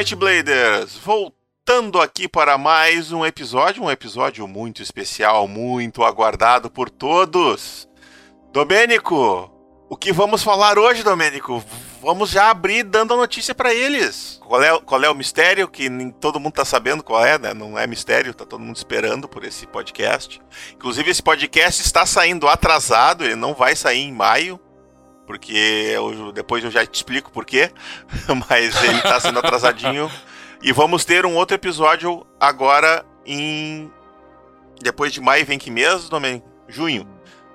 Might Bladers! Voltando aqui para mais um episódio, um episódio muito especial, muito aguardado por todos. Domênico, o que vamos falar hoje, Domênico? Vamos já abrir dando a notícia para eles. Qual é, qual é o mistério que nem todo mundo tá sabendo qual é, né? Não é mistério, tá todo mundo esperando por esse podcast. Inclusive, esse podcast está saindo atrasado, ele não vai sair em maio porque eu, depois eu já te explico por quê, mas ele tá sendo atrasadinho. e vamos ter um outro episódio agora em. Depois de maio, vem que mês, Domen? Junho.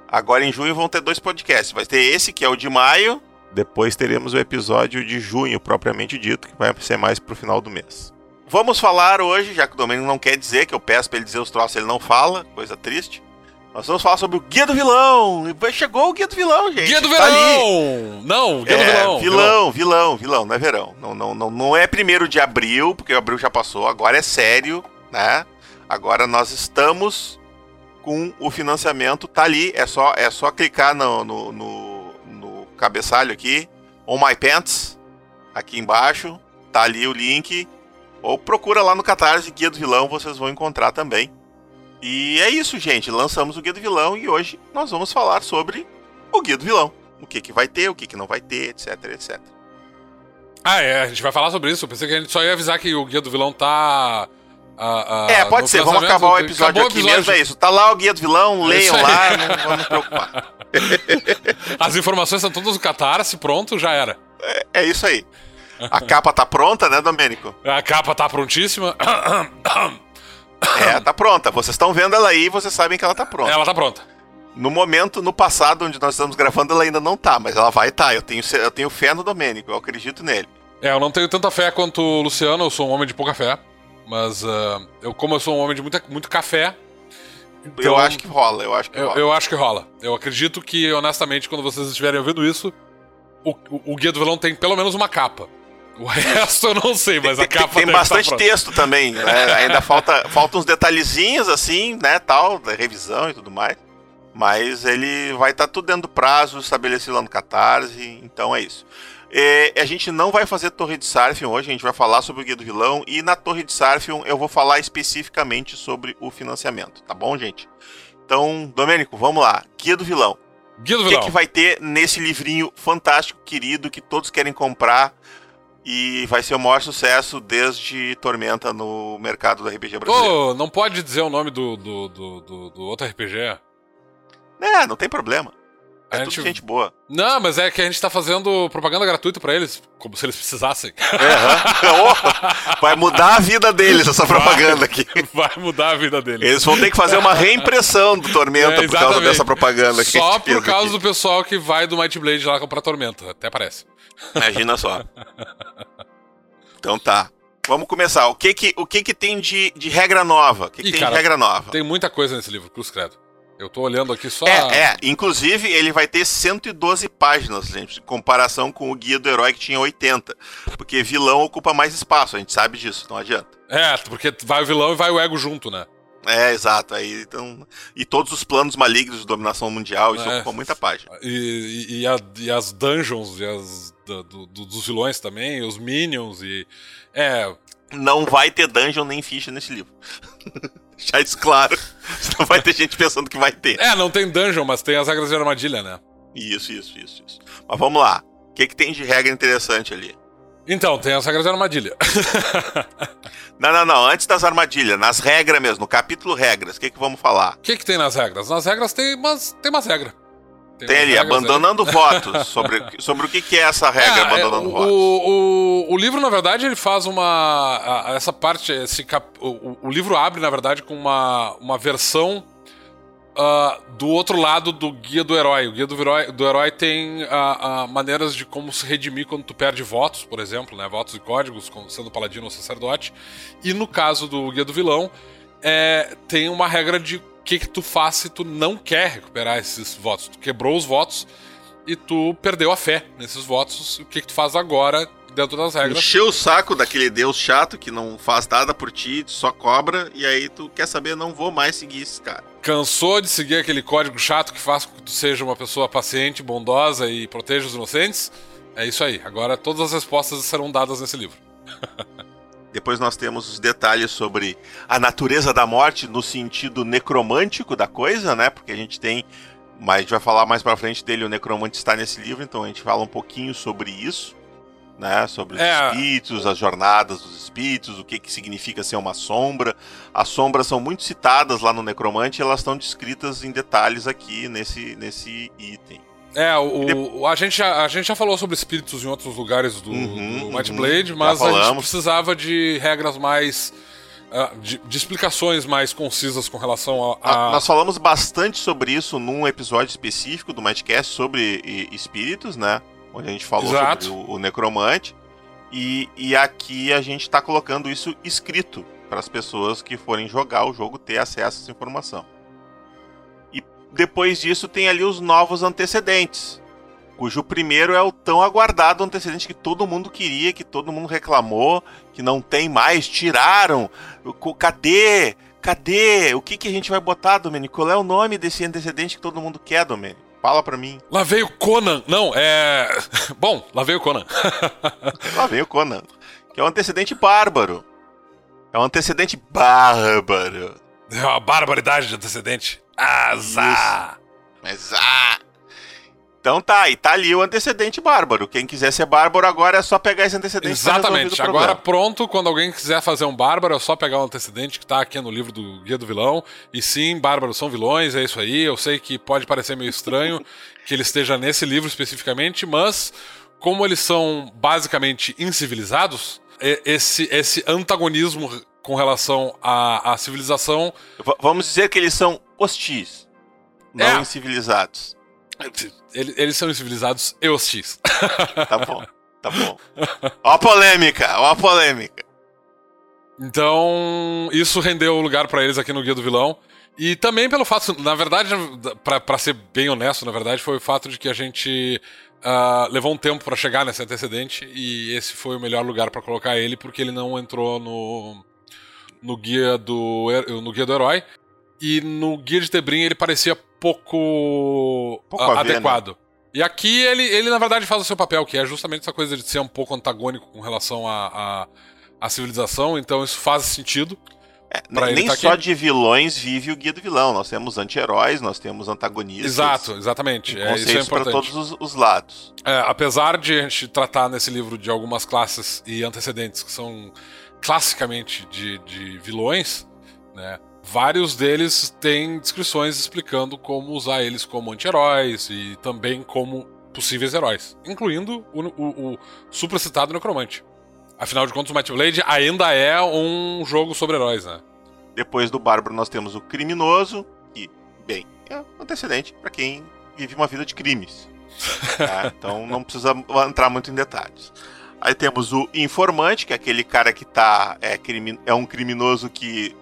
Agora em junho vão ter dois podcasts. Vai ter esse, que é o de maio. Depois teremos o episódio de junho, propriamente dito, que vai ser mais pro final do mês. Vamos falar hoje, já que o Domênico não quer dizer, que eu peço pra ele dizer os troços, ele não fala, coisa triste. Nós vamos falar sobre o Guia do Vilão. Chegou o Guia do Vilão, gente. Guia do Tá Vilão! não, Guia é, do Vilão. Vilão, vilão, vilão, não é verão. Não, não, não, não é primeiro de abril, porque o abril já passou, agora é sério, né? Agora nós estamos com o financiamento, tá ali, é só, é só clicar no, no, no, no cabeçalho aqui, On My Pants, aqui embaixo, tá ali o link, ou procura lá no Catarse Guia do Vilão, vocês vão encontrar também. E é isso, gente. Lançamos o Guia do Vilão e hoje nós vamos falar sobre o Guia do Vilão. O que, que vai ter, o que, que não vai ter, etc, etc. Ah, é, a gente vai falar sobre isso. Eu pensei que a gente só ia avisar que o Guia do Vilão tá. ah, ah, é, pode ser. Vamos acabar o episódio Acabou o aqui episódio. mesmo. É isso. Tá lá o Guia do Vilão, É leiam lá, não vamos preocupar. As informações estão todas no Catarse, pronto, já era. É, é isso aí. A capa tá pronta, né, Domênico? A capa tá prontíssima. É, tá pronta. Vocês estão vendo ela aí, vocês sabem que ela tá pronta. Ela tá pronta. No momento, no passado, onde nós estamos gravando, ela ainda não tá, mas ela vai estar. Eu tenho, eu tenho fé no Domênico, eu acredito nele. É, eu não tenho tanta fé quanto o Luciano, eu sou um homem de pouca fé. Mas ah, eu, como eu sou um homem de muita, muito café. eu então acho que rola, eu acho que Eu, rola. eu acho que rola. Eu acredito que, honestamente, quando vocês estiverem ouvindo isso, o, o, o Guia do Vilão tem pelo menos uma capa. O resto eu não sei, mas a tem, capa tem deve bastante estar pronta. texto também, né? Ainda falta, falta uns detalhezinhos assim, né, tal, da revisão e tudo mais. Mas ele vai estar tudo dentro do prazo estabelecido lá no Catarse, então é isso. É, a gente não vai fazer Torre de Sarfion hoje, a gente vai falar sobre o Guia do Vilão e na Torre de Sarfion eu vou falar especificamente sobre o financiamento, tá bom, gente? Então, Domênico, vamos lá. Guia do Vilão. Guia do O que, Vilão. que vai ter nesse livrinho fantástico, querido, que todos querem comprar e vai ser o maior sucesso desde Tormenta no mercado do RPG brasileiro? Ô, não pode dizer o nome do, do, do, do- do outro RPG? É, não tem problema. É A tudo gente- gente boa. Não, mas é que a gente tá fazendo propaganda gratuita pra eles, como se eles precisassem. Oh, vai mudar a vida deles essa propaganda aqui. Vai mudar a vida deles. Eles vão ter que fazer uma reimpressão do Tormenta É, por causa dessa propaganda que a Só por causa aqui. do pessoal que vai do Might Blade lá comprar Tormenta, até parece. Imagina só. Então tá. Vamos começar. O que que, o que, que tem de, de regra nova? O que, que Ih, tem cara, de regra nova? Tem muita coisa nesse livro, Cruz Credo. Eu tô olhando aqui só. É, é. Inclusive, ele vai ter 112 páginas, gente, em comparação com o Guia do Herói que tinha 80. Porque vilão ocupa mais espaço, a gente sabe disso, não adianta. É, porque vai o vilão e vai o ego junto, né? É, exato. Aí, então, e todos os planos malignos de dominação mundial, isso É. ocupa muita página. E, e- e a- e as dungeons e as do- do- dos vilões também, os minions e. É. Não vai ter dungeon nem ficha nesse livro. Já isso claro. Não vai ter gente pensando que vai ter. É, não tem dungeon, mas tem as regras de armadilha, né? Isso, isso, isso, isso. Mas vamos lá. O que, que tem de regra interessante ali? Então, tem as regras de armadilha. Não, não, não. Antes das armadilhas, nas regras mesmo, no capítulo regras, o que, que vamos falar? O que, que tem nas regras? Nas regras tem umas, tem umas regras. Tem umas ali, abandonando votos. Sobre, sobre o que, que é essa regra, É, abandonando é, votos. o, o, o livro, na verdade, ele faz uma. a- essa parte. Esse cap, o, o- o livro abre, na verdade, com uma, uma versão ah, do outro lado do guia do herói. O guia do herói, do herói tem ah, ah, maneiras de como se redimir quando tu perde votos, por exemplo, né? Votos e códigos, sendo paladino ou sacerdote. E no caso do guia do vilão, é, tem uma regra de o que, que tu faz se tu não quer recuperar esses votos. Tu quebrou os votos e tu perdeu a fé nesses votos. O que, que tu faz agora dentro das regras? Encheu o saco daquele deus chato que não faz nada por ti, só cobra, e aí tu quer saber, não vou mais seguir esse cara. Cansou de seguir aquele código chato que faz com que tu seja uma pessoa paciente, bondosa e proteja os inocentes? É isso aí. Agora todas as respostas serão dadas nesse livro. depois nós temos os detalhes sobre a natureza da morte no sentido necromântico da coisa, né? Porque a gente tem. Mas a gente vai falar mais pra frente dele, o necromante está nesse livro, então a gente fala um pouquinho sobre isso. Né, sobre os é. espíritos, as jornadas dos espíritos, o que, que significa ser uma sombra. As sombras são muito citadas lá no Necromante e elas estão descritas em detalhes aqui nesse, nesse item. É, o, o, a, gente já, a gente já falou sobre espíritos em outros lugares do, uhum, do White uhum, Blade, mas a gente precisava de regras mais. Uh, de, de, explicações mais concisas com relação a, a, Nós falamos bastante sobre isso num episódio específico do Mightcast sobre e, espíritos, né? Onde a gente falou Exato. sobre o, o necromante. E, e aqui a gente está colocando isso escrito para as pessoas que forem jogar o jogo ter acesso a essa informação. Depois disso, tem ali os novos antecedentes, cujo primeiro é o tão aguardado antecedente que todo mundo queria, que todo mundo reclamou, que não tem mais, tiraram. Cadê? Cadê? O que, que a gente vai botar, Domênico? Qual é o nome desse antecedente que todo mundo quer, Domênico? Fala pra mim. Lá veio Conan. Não, é. Bom, lá veio Conan. lá veio Conan. Que é um antecedente bárbaro. É um antecedente bárbaro. É uma barbaridade de antecedente. Azar! Azar! Então tá, e tá ali o antecedente bárbaro. Quem quiser ser bárbaro agora é só pegar esse antecedente. Exatamente. Agora pronto, quando alguém quiser fazer um bárbaro, é só pegar o antecedente que tá aqui no livro do Guia do Vilão. E sim, bárbaros são vilões, é isso aí. Eu sei que pode parecer meio estranho que ele esteja nesse livro especificamente, mas como eles são basicamente incivilizados, esse, esse antagonismo com relação à, à civilização. V vamos dizer que eles são hostis, não é. incivilizados. Eles são incivilizados e hostis. Tá bom, tá bom. Ó a polêmica, ó a polêmica. Então, isso rendeu lugar para eles aqui no Guia do Vilão. E também pelo fato, na verdade, para ser bem honesto, na verdade, foi o fato de que a gente uh, levou um tempo para chegar nesse antecedente e esse foi o melhor lugar para colocar ele porque ele não entrou no no guia do no guia do herói e no guia de Tebrim ele parecia pouco, pouco a, adequado. Né? E aqui ele, ele, na verdade, faz o seu papel, que é justamente essa coisa de ser um pouco antagônico com relação à a, a, civilização, então isso faz sentido. É, nem tá só aqui. de vilões vive o guia do vilão. Nós temos anti-heróis, nós temos antagonistas. Exato, exatamente. É, isso é importante. para todos os, os lados. É, apesar de a gente tratar nesse livro de algumas classes e antecedentes que são classicamente de, de vilões, né? Vários deles têm descrições explicando como usar eles como anti-heróis e também como possíveis heróis, incluindo o, o, o supracitado Necromante. Afinal de contas, o Might Blade ainda é um jogo sobre heróis, né? Depois do Bárbaro, nós temos o Criminoso, que, bem, é um antecedente para quem vive uma vida de crimes. Tá? Então não precisa entrar muito em detalhes. Aí temos o Informante, que é aquele cara que tá. É, crime, é um criminoso que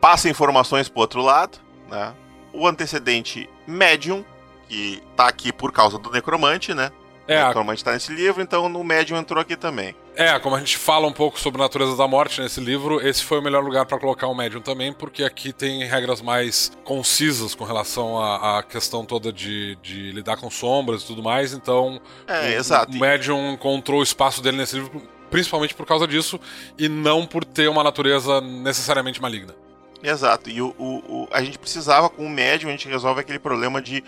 passa informações pro outro lado, né? O antecedente Medium, que tá aqui por causa do Necromante, né? É, o Necromante tá nesse livro, então no Medium entrou aqui também. É, como a gente fala um pouco sobre a natureza da morte nesse livro, esse foi o melhor lugar para colocar o Medium também, porque aqui tem regras mais concisas com relação à, à questão toda de, de, lidar com sombras e tudo mais, então é, o, exato. o Medium encontrou o espaço dele nesse livro principalmente por causa disso e não por ter uma natureza necessariamente maligna. Exato. E o, o, o, a gente precisava, com o médium, a gente resolve aquele problema de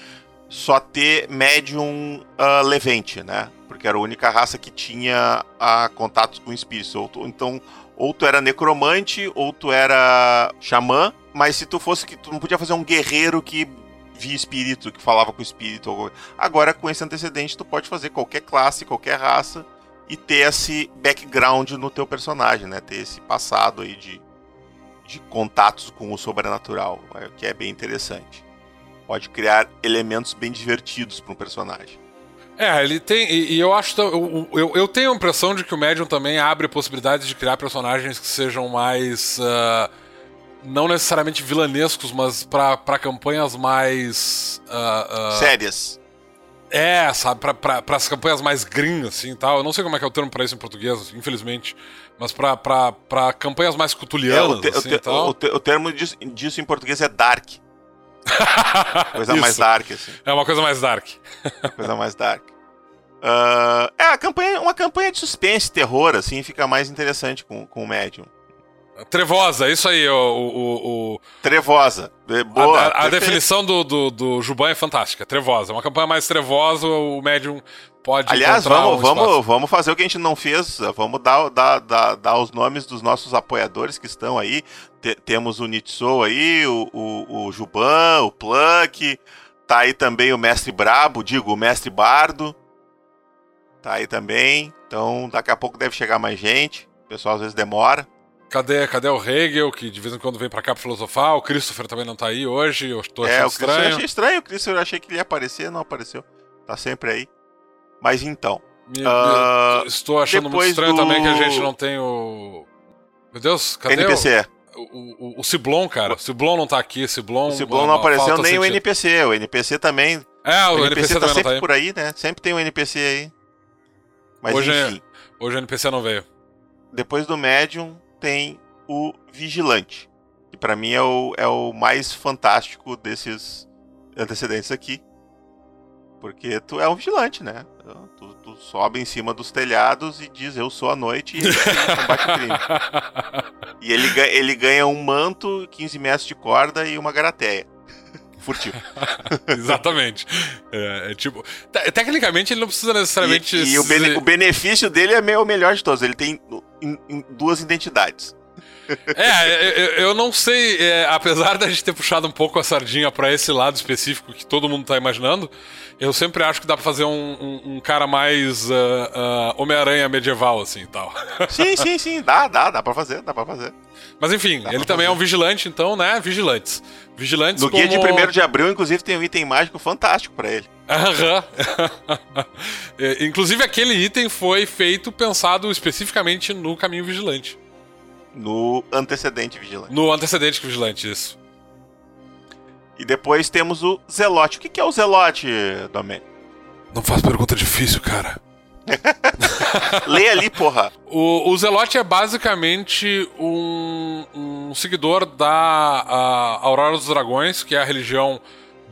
só ter médium uh, levente, né? Porque era a única raça que tinha uh, contatos com espíritos. Ou tu, então, ou tu era necromante, ou tu era xamã, mas se tu fosse que tu não podia fazer um guerreiro que via espírito, que falava com espírito. Agora, com esse antecedente, tu pode fazer qualquer classe, qualquer raça e ter esse background no teu personagem, né? Ter esse passado aí de de contatos com o sobrenatural, é, que é bem interessante. Pode criar elementos bem divertidos para um personagem. É, ele tem. E, e eu acho. Eu, eu, eu, tenho a impressão de que o Medium também abre possibilidades de criar personagens que sejam mais. Uh, não necessariamente vilanescos, mas para campanhas mais. Uh, uh, Sérias. É, sabe, pra, as campanhas mais green, assim tal. Eu não sei como é que é o termo pra isso em português, infelizmente. Mas pra campanhas mais cutulianas, é, o, te, assim, o, te. O, te, o, termo disso, disso, em português é dark. coisa mais dark, assim. É uma coisa mais dark. coisa mais dark. Uh, é, a campanha, uma campanha de suspense, terror, assim, fica mais interessante com, com o Medium. Trevosa, isso aí, o. o, o trevosa. Boa. A, a definição do, do, do Juban é fantástica. Trevosa. Uma campanha mais trevosa, o médium pode. Aliás, vamos, vamos, vamos fazer o que a gente não fez. Vamos dar, dar, dar, dar os nomes dos nossos apoiadores que estão aí. T temos o Nitsou aí, o, o, o Juban, o Pluck. Tá aí também o Mestre Brabo, digo, o Mestre Bardo. Tá aí também. Então, daqui a pouco deve chegar mais gente. O pessoal às vezes demora. Cadê, cadê o Hegel, que de vez em quando vem pra cá pra filosofar? O Christopher também não tá aí hoje, eu tô é, achando é, o estranho. Eu achei estranho, o Christopher eu achei que ele ia aparecer, não apareceu. Tá sempre aí. Mas então. Me, uh, estou achando muito estranho do... também que a gente não tem o. Meu Deus, cadê NPC. o. O, o, Ciblon, cara. O Ciblon não tá aqui, Ciblon. O Ciblon não apareceu nem o NPC. O NPC também. É, o, o NPC, NPC tá sempre tá por aí, né? Sempre tem um NPC aí. Mas hoje, enfim. Hoje o NPC não veio. Depois do Medium tem o Vigilante. Que para mim é o, é o mais fantástico desses antecedentes aqui. Porque tu é um vigilante, né? Tu, tu sobe em cima dos telhados e diz eu sou a noite e combate o crime. E ele, ele ganha um manto, 15 metros de corda e uma garateia. Furtivo. Exatamente. É, é, tipo. Tecnicamente ele não precisa necessariamente. E, e o, bene, o, benefício dele é o melhor de todos. Ele tem duas identidades. É, eu, eu não sei, é, apesar da gente ter puxado um pouco a sardinha para esse lado específico que todo mundo tá imaginando, eu sempre acho que dá pra fazer um, um, um cara mais uh, uh, Homem-Aranha medieval, assim e tal. Sim, sim, sim, dá, dá, dá pra fazer, dá pra fazer. Mas enfim, dá ele também fazer. é um vigilante, então, né? Vigilantes. Vigilantes No como... guia de 1 de abril, inclusive, tem um item mágico fantástico para ele. Aham. É, inclusive, aquele item foi feito pensado especificamente no caminho vigilante. No antecedente vigilante. No antecedente vigilante, isso. E depois temos o Zelote. O que é o Zelote, Domênico? Não faz pergunta difícil, cara. Lê ali, porra. O, o Zelote é basicamente um, um seguidor da Aurora dos Dragões, que é a religião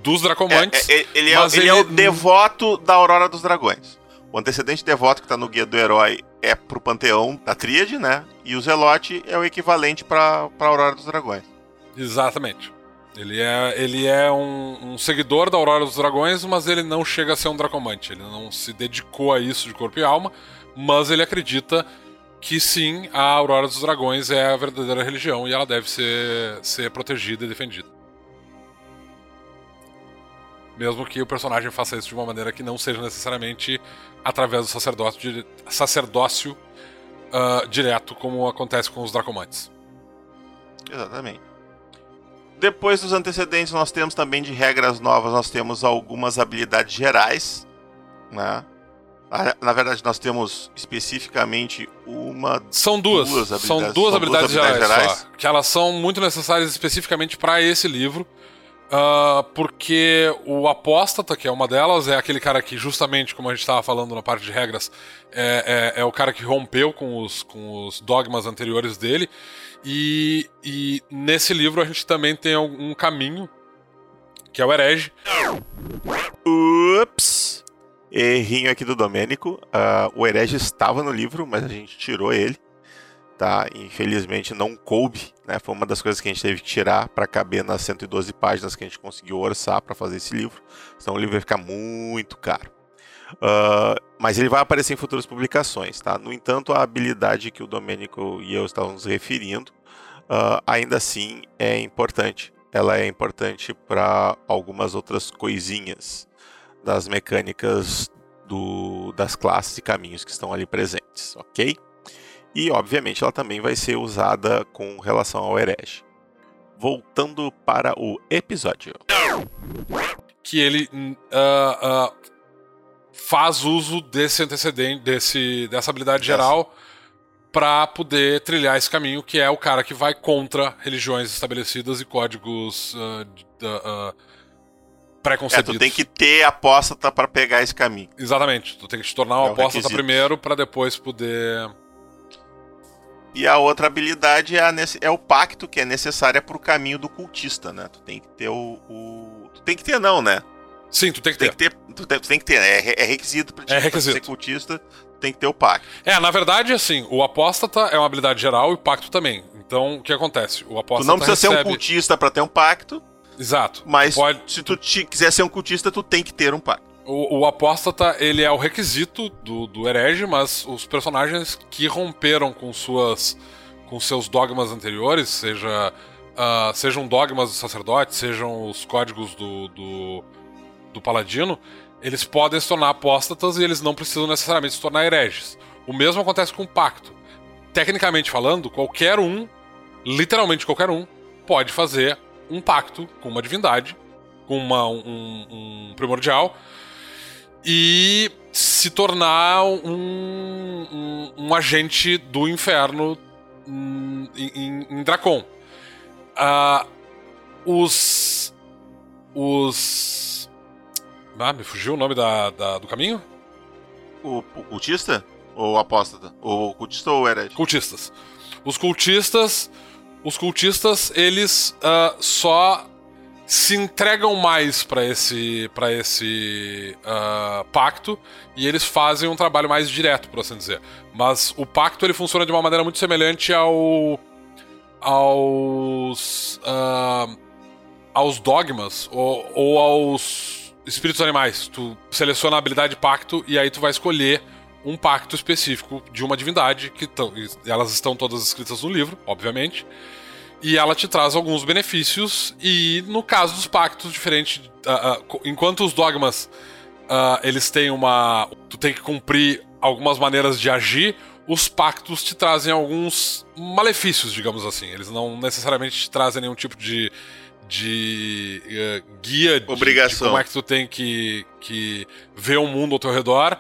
dos Dracomantes. É, é, ele, é, ele, ele, é, o devoto da Aurora dos Dragões. O antecedente devoto que tá no Guia do Herói é pro panteão da Tríade, né? E o Zelote é o equivalente pra, pra Aurora dos Dragões. Exatamente. Ele é, ele é um, um, seguidor da Aurora dos Dragões, mas ele não chega a ser um Dracomante. Ele não se dedicou a isso de corpo e alma, mas ele acredita que sim, a Aurora dos Dragões é a verdadeira religião e ela deve ser, ser protegida e defendida. Mesmo que o personagem faça isso de uma maneira que não seja necessariamente através do sacerdócio, sacerdócio uh, direto, como acontece com os Dracomantes. Exatamente. Depois dos antecedentes, nós temos também de regras novas, nós temos algumas habilidades gerais, né? Na verdade, nós temos especificamente uma. São duas. duas habilidades, são duas são habilidades, duas habilidades gerais, gerais. Só, que elas são muito necessárias especificamente para esse livro. Uh, porque o apóstata, que é uma delas, é aquele cara que, justamente como a gente estava falando na parte de regras, é, é, é, o cara que rompeu com os, com os dogmas anteriores dele. E, e nesse livro a gente também tem um caminho, que é o herege. Ups! Errinho aqui do Domênico. Uh, o herege estava no livro, mas a gente tirou ele tá? Infelizmente não coube, né? Foi uma das coisas que a gente teve que tirar para caber nas 112 páginas que a gente conseguiu orçar para fazer esse livro. Senão o livro vai ficar muito caro. Uh, mas ele vai aparecer em futuras publicações, tá? No entanto, a habilidade que o Domênico e eu estávamos referindo, uh, ainda assim é importante. Ela é importante para algumas outras coisinhas das mecânicas do, das classes e caminhos que estão ali presentes, ok? E, obviamente, ela também vai ser usada com relação ao herege. Voltando para o episódio. Que ele uh, uh, faz uso desse antecedente, desse, dessa habilidade geral para poder trilhar esse caminho, que é o cara que vai contra religiões estabelecidas e códigos uh, uh, pré-concebidos. É, tu tem que ter apóstata para pegar esse caminho. Exatamente, tu tem que te tornar um é apóstata primeiro para depois poder e a outra habilidade é, a, é o pacto, que é necessária para o caminho do cultista, né? Tu tem que ter o, o, Tu tem que ter, não, né? Sim, tu tem que ter. Tem que ter tu, tem, tu tem que ter, é, é requisito pra, é requisito. ser cultista, tem que ter o pacto. É, na verdade, assim, o apóstata é uma habilidade geral e o pacto também. Então, o que acontece? O apóstata Tu não precisa recebe... ser um cultista para ter um pacto, Exato. mas Pode... se tu te, quiser ser um cultista, tu tem que ter um pacto. O, o apóstata, ele é o requisito do, do herege, mas os personagens que romperam com suas com seus dogmas anteriores, seja uh, sejam dogmas do sacerdote, sejam os códigos do, do, do paladino, eles podem se tornar apóstatas e eles não precisam necessariamente se tornar hereges. O mesmo acontece com o pacto. Tecnicamente falando, qualquer um, literalmente qualquer um, pode fazer um pacto com uma divindade, com uma, um, um primordial, e se tornar um, um, um agente do inferno em, em, em Dracon. Uh, os. Os. Ah, me fugiu o nome da, da do caminho? O, o cultista? Ou apóstata? O cultista ou o herege? Cultistas. Os cultistas. Os cultistas, eles uh, só se entregam mais para esse, pra esse uh, pacto e eles fazem um trabalho mais direto, por assim dizer. Mas o pacto ele funciona de uma maneira muito semelhante ao aos uh, aos dogmas ou, ou aos espíritos animais. Tu seleciona a habilidade pacto e aí tu vai escolher um pacto específico de uma divindade que tão, elas estão todas escritas no livro, obviamente. E ela te traz alguns benefícios, e no caso dos pactos, diferente. Uh, uh, enquanto os dogmas uh, eles têm uma. Tu tem que cumprir algumas maneiras de agir, os pactos te trazem alguns malefícios, digamos assim. Eles não necessariamente te trazem nenhum tipo de. De guia Obrigação. De, de como é que tu tem que, que ver o mundo ao teu redor.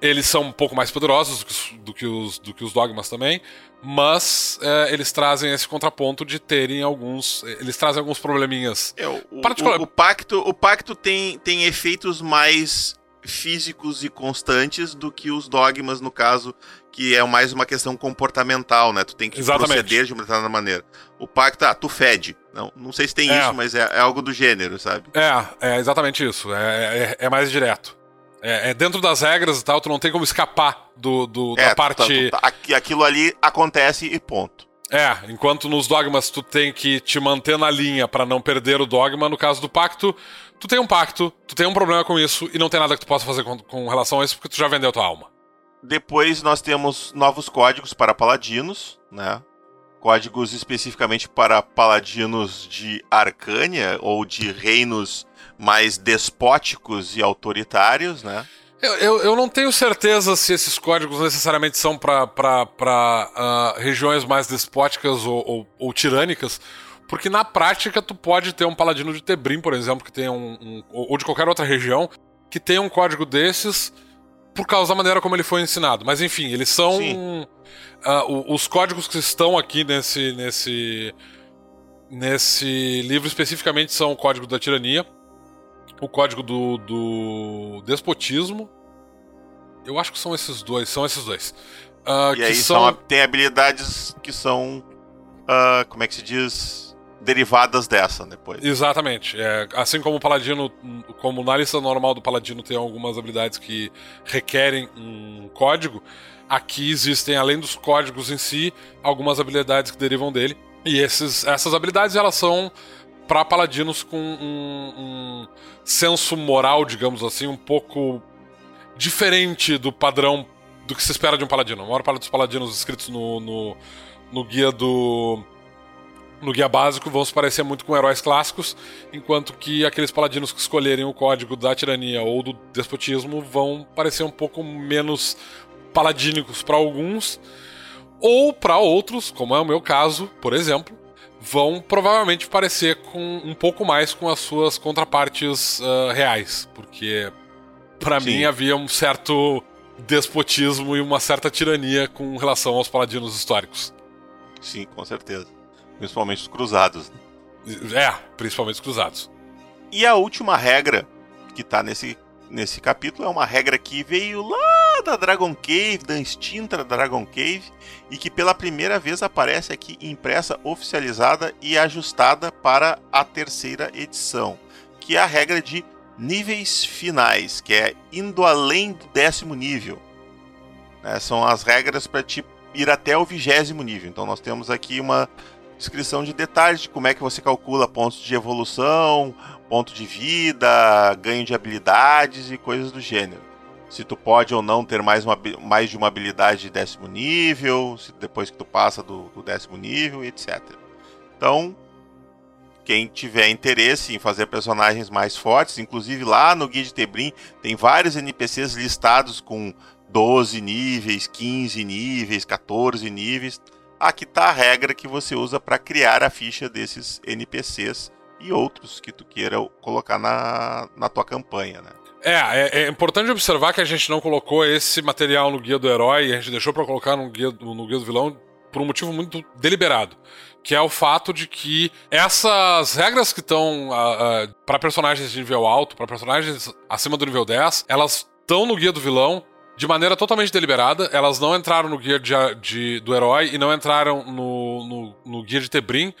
Eles são um pouco mais poderosos do que os, do que os, dogmas também, mas é, eles trazem esse contraponto de terem alguns. Eles trazem alguns probleminhas. É, o, particular... o, o, pacto, o pacto tem, tem efeitos mais físicos e constantes do que os dogmas, no caso, que é mais uma questão comportamental, né? Tu tem que Exatamente. proceder de uma determinada maneira. O pacto, ah, tu fede. Não, não sei se tem é. isso, mas é, é, algo do gênero, sabe? É, é exatamente isso. É, é, é mais direto. É, é, dentro das regras e tal, tu não tem como escapar do, do é, da parte. Tá, tá, aquilo ali acontece e ponto. É, enquanto nos dogmas tu tem que te manter na linha para não perder o dogma, no caso do pacto, tu tem um pacto, tu tem um problema com isso e não tem nada que tu possa fazer com, com relação a isso porque tu já vendeu tua alma. Depois nós temos novos códigos para paladinos, né? Códigos especificamente para paladinos de Arcânia ou de reinos mais despóticos e autoritários, né? Eu, eu, eu, não tenho certeza se esses códigos necessariamente são para uh, ah, regiões mais despóticas ou, ou, ou, tirânicas, porque na prática tu pode ter um paladino de Tebrim, por exemplo, que tem um, um, ou de qualquer outra região, que tem um código desses por causa da maneira como ele foi ensinado. Mas enfim, eles são uh, os códigos que estão aqui nesse nesse nesse livro especificamente são o código da tirania o código do, do despotismo. Eu acho que são esses dois, são esses dois. Uh, e aí são... São, tem habilidades que são, uh, como é que se diz, derivadas dessa depois. Exatamente. É, assim como o paladino, como na lista normal do paladino tem algumas habilidades que requerem um código, aqui existem, além dos códigos em si, algumas habilidades que derivam dele. E esses, essas habilidades elas são para paladinos com um, um, senso moral, digamos assim, um pouco diferente do padrão do que se espera de um paladino. A maior parte dos paladinos escritos no, no, no guia do. No guia básico vão se parecer muito com heróis clássicos, enquanto que aqueles paladinos que escolherem o código da tirania ou do despotismo vão parecer um pouco menos paladínicos para alguns, ou para outros, como é o meu caso, por exemplo, vão provavelmente parecer com um pouco mais com as suas contrapartes uh, reais, porque para mim havia um certo despotismo e uma certa tirania com relação aos paladinos históricos. Sim, com certeza. Principalmente os cruzados. É, principalmente os cruzados. E a última regra que tá nesse, nesse capítulo é uma regra que veio lá da Dragon Cave, da extinta Dragon Cave, e que pela primeira vez aparece aqui impressa, oficializada e ajustada para a terceira edição, que é a regra de níveis finais, que é indo além do décimo nível. É, são as regras para te ir até o vigésimo nível. Então nós temos aqui uma descrição de detalhes de como é que você calcula pontos de evolução, ponto de vida, ganho de habilidades e coisas do gênero. Se tu pode ou não ter mais, uma, mais de uma habilidade de décimo nível, se depois que tu passa do, do décimo nível, etc. Então, quem tiver interesse em fazer personagens mais fortes, inclusive lá no Guia de Tebrim tem vários NPCs listados com 12 níveis, 15 níveis, 14 níveis. Aqui está a regra que você usa para criar a ficha desses NPCs e outros que tu queira colocar na, na tua campanha, né? É, é, é, importante observar que a gente não colocou esse material no guia do herói, a gente deixou para colocar no guia, no guia do vilão por um motivo muito deliberado que é o fato de que essas regras que estão uh, uh, para personagens de nível alto, para personagens acima do nível 10, elas estão no guia do vilão de maneira totalmente deliberada. Elas não entraram no guia de, de, do herói e não entraram no, no, no, guia de Tebrim,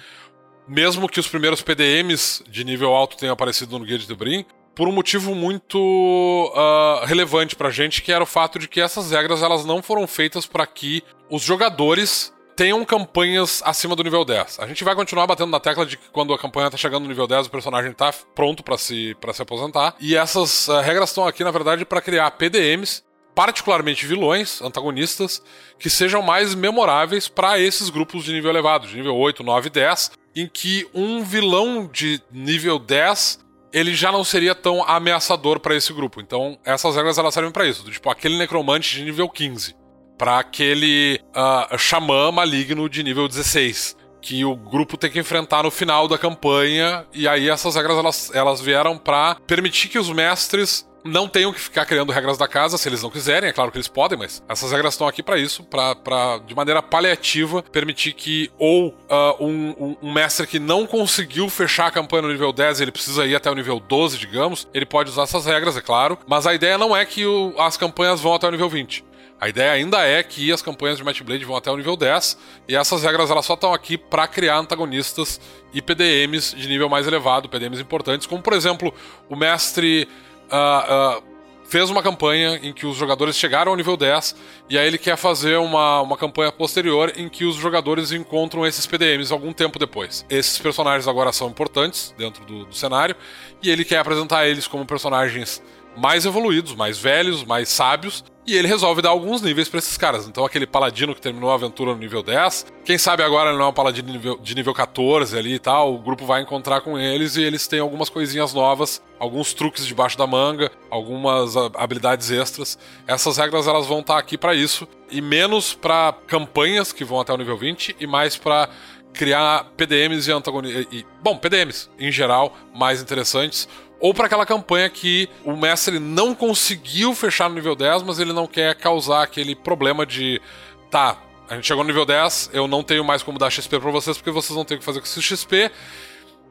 mesmo que os primeiros PDMs de nível alto tenham aparecido no guia de Tebrim. Por um motivo muito uh, relevante pra gente, que era o fato de que essas regras elas não foram feitas para que os jogadores tenham campanhas acima do nível 10. A gente vai continuar batendo na tecla de que quando a campanha tá chegando no nível 10, o personagem tá pronto para se, pra se aposentar. E essas uh, regras estão aqui, na verdade, para criar PDMs, particularmente vilões, antagonistas, que sejam mais memoráveis para esses grupos de nível elevado, de nível 8, 9 10, em que um vilão de nível 10 ele já não seria tão ameaçador para esse grupo. Então, essas regras elas servem para isso. Tipo, aquele necromante de nível 15 para aquele uh, xamã maligno de nível 16 que o grupo tem que enfrentar no final da campanha e aí essas regras elas, elas vieram para permitir que os mestres não tenham que ficar criando regras da casa se eles não quiserem, é claro que eles podem, mas essas regras estão aqui para isso, para de maneira paliativa permitir que ou uh, um, um, mestre que não conseguiu fechar a campanha no nível 10, ele precisa ir até o nível 12, digamos, ele pode usar essas regras, é claro, mas a ideia não é que o, as campanhas vão até o nível 20. A ideia ainda é que as campanhas de Might Blade vão até o nível 10, e essas regras elas só estão aqui para criar antagonistas e PDMs de nível mais elevado, PDMs importantes, como por exemplo, o mestre uh, fez uma campanha em que os jogadores chegaram ao nível 10, e aí ele quer fazer uma, uma campanha posterior em que os jogadores encontram esses PDMs algum tempo depois. Esses personagens agora são importantes dentro do, do cenário, e ele quer apresentar eles como personagens mais evoluídos, mais velhos, mais sábios, e ele resolve dar alguns níveis para esses caras. Então, aquele paladino que terminou a aventura no nível 10, quem sabe agora ele não é um paladino de nível, de nível 14 ali e tal. O grupo vai encontrar com eles e eles têm algumas coisinhas novas, alguns truques debaixo da manga, algumas habilidades extras. Essas regras elas vão estar tá aqui para isso, e menos para campanhas que vão até o nível 20 e mais para criar PDMs e antagonistas. Bom, PDMs em geral mais interessantes ou para aquela campanha que o mestre não conseguiu fechar no nível 10, mas ele não quer causar aquele problema de tá, a gente chegou no nível 10, eu não tenho mais como dar XP para vocês porque vocês não têm o que fazer com esse XP.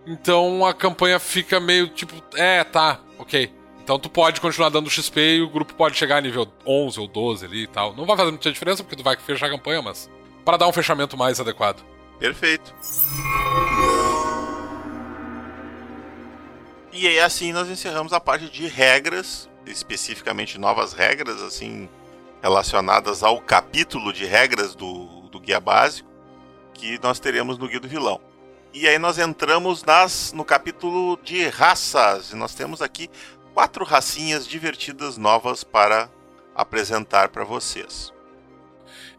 Então a campanha fica meio tipo, é, tá, OK. Então tu pode continuar dando XP e o grupo pode chegar a nível 11 ou 12 ali e tal. Não vai fazer muita diferença porque tu vai fechar a campanha, mas para dar um fechamento mais adequado. Perfeito. E aí assim nós encerramos a parte de regras, especificamente novas regras, assim, relacionadas ao capítulo de regras do, do guia básico, que nós teremos no Guia do Vilão. E aí nós entramos nas, no capítulo de raças, e nós temos aqui quatro racinhas divertidas novas para apresentar para vocês.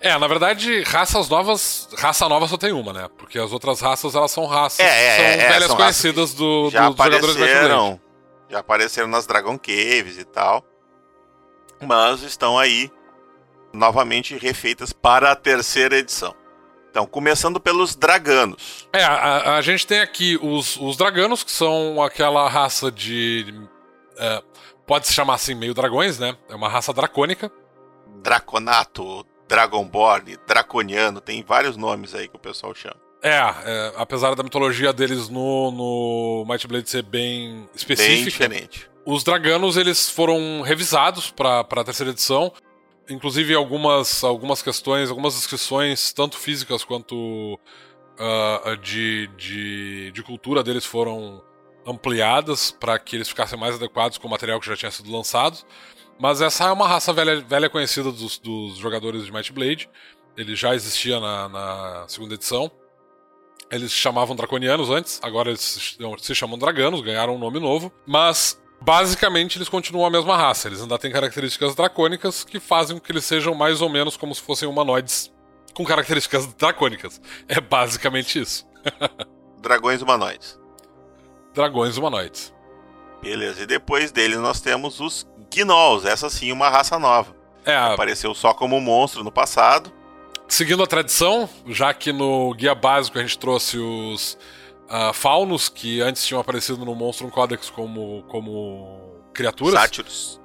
É, na verdade, raças novas. Raça nova só tem uma, né? Porque as outras raças, elas são raças é, é, são é, velhas são conhecidas do, já do, dos jogadores Já apareceram nas Dragon Caves e tal. Mas estão aí novamente refeitas para a terceira edição. Então, começando pelos draganos. É, a, a gente tem aqui os, os draganos, que são aquela raça de. Uh, pode se chamar assim, meio dragões, né? É uma raça dracônica. Draconato, Dragonborn, Draconiano, tem vários nomes aí que o pessoal chama. É, é apesar da mitologia deles no, no Might Blade ser bem específica. Bem diferente. Os draganos, eles foram revisados para a terceira edição. Inclusive, algumas, algumas questões, algumas descrições, tanto físicas quanto uh, de, de, de cultura deles foram ampliadas para que eles ficassem mais adequados com o material que já tinha sido lançado. Mas essa é uma raça velha, velha conhecida dos, dos jogadores de Might Blade. Ele já existia na, na segunda edição. Eles se chamavam Draconianos antes, agora eles se chamam Draganos, ganharam um nome novo. Mas basicamente eles continuam a mesma raça. Eles ainda têm características dracônicas que fazem com que eles sejam mais ou menos como se fossem humanoides com características dracônicas. É basicamente isso. Dragões humanoides. Dragões humanoides. Beleza, e depois deles nós temos os Gnolls, essa sim uma raça nova. É, Apareceu só como monstro no passado. Seguindo a tradição, já que no guia básico a gente trouxe os uh, faunos, que antes tinham aparecido no Monstrum Codex como, como criaturas. Sátiros.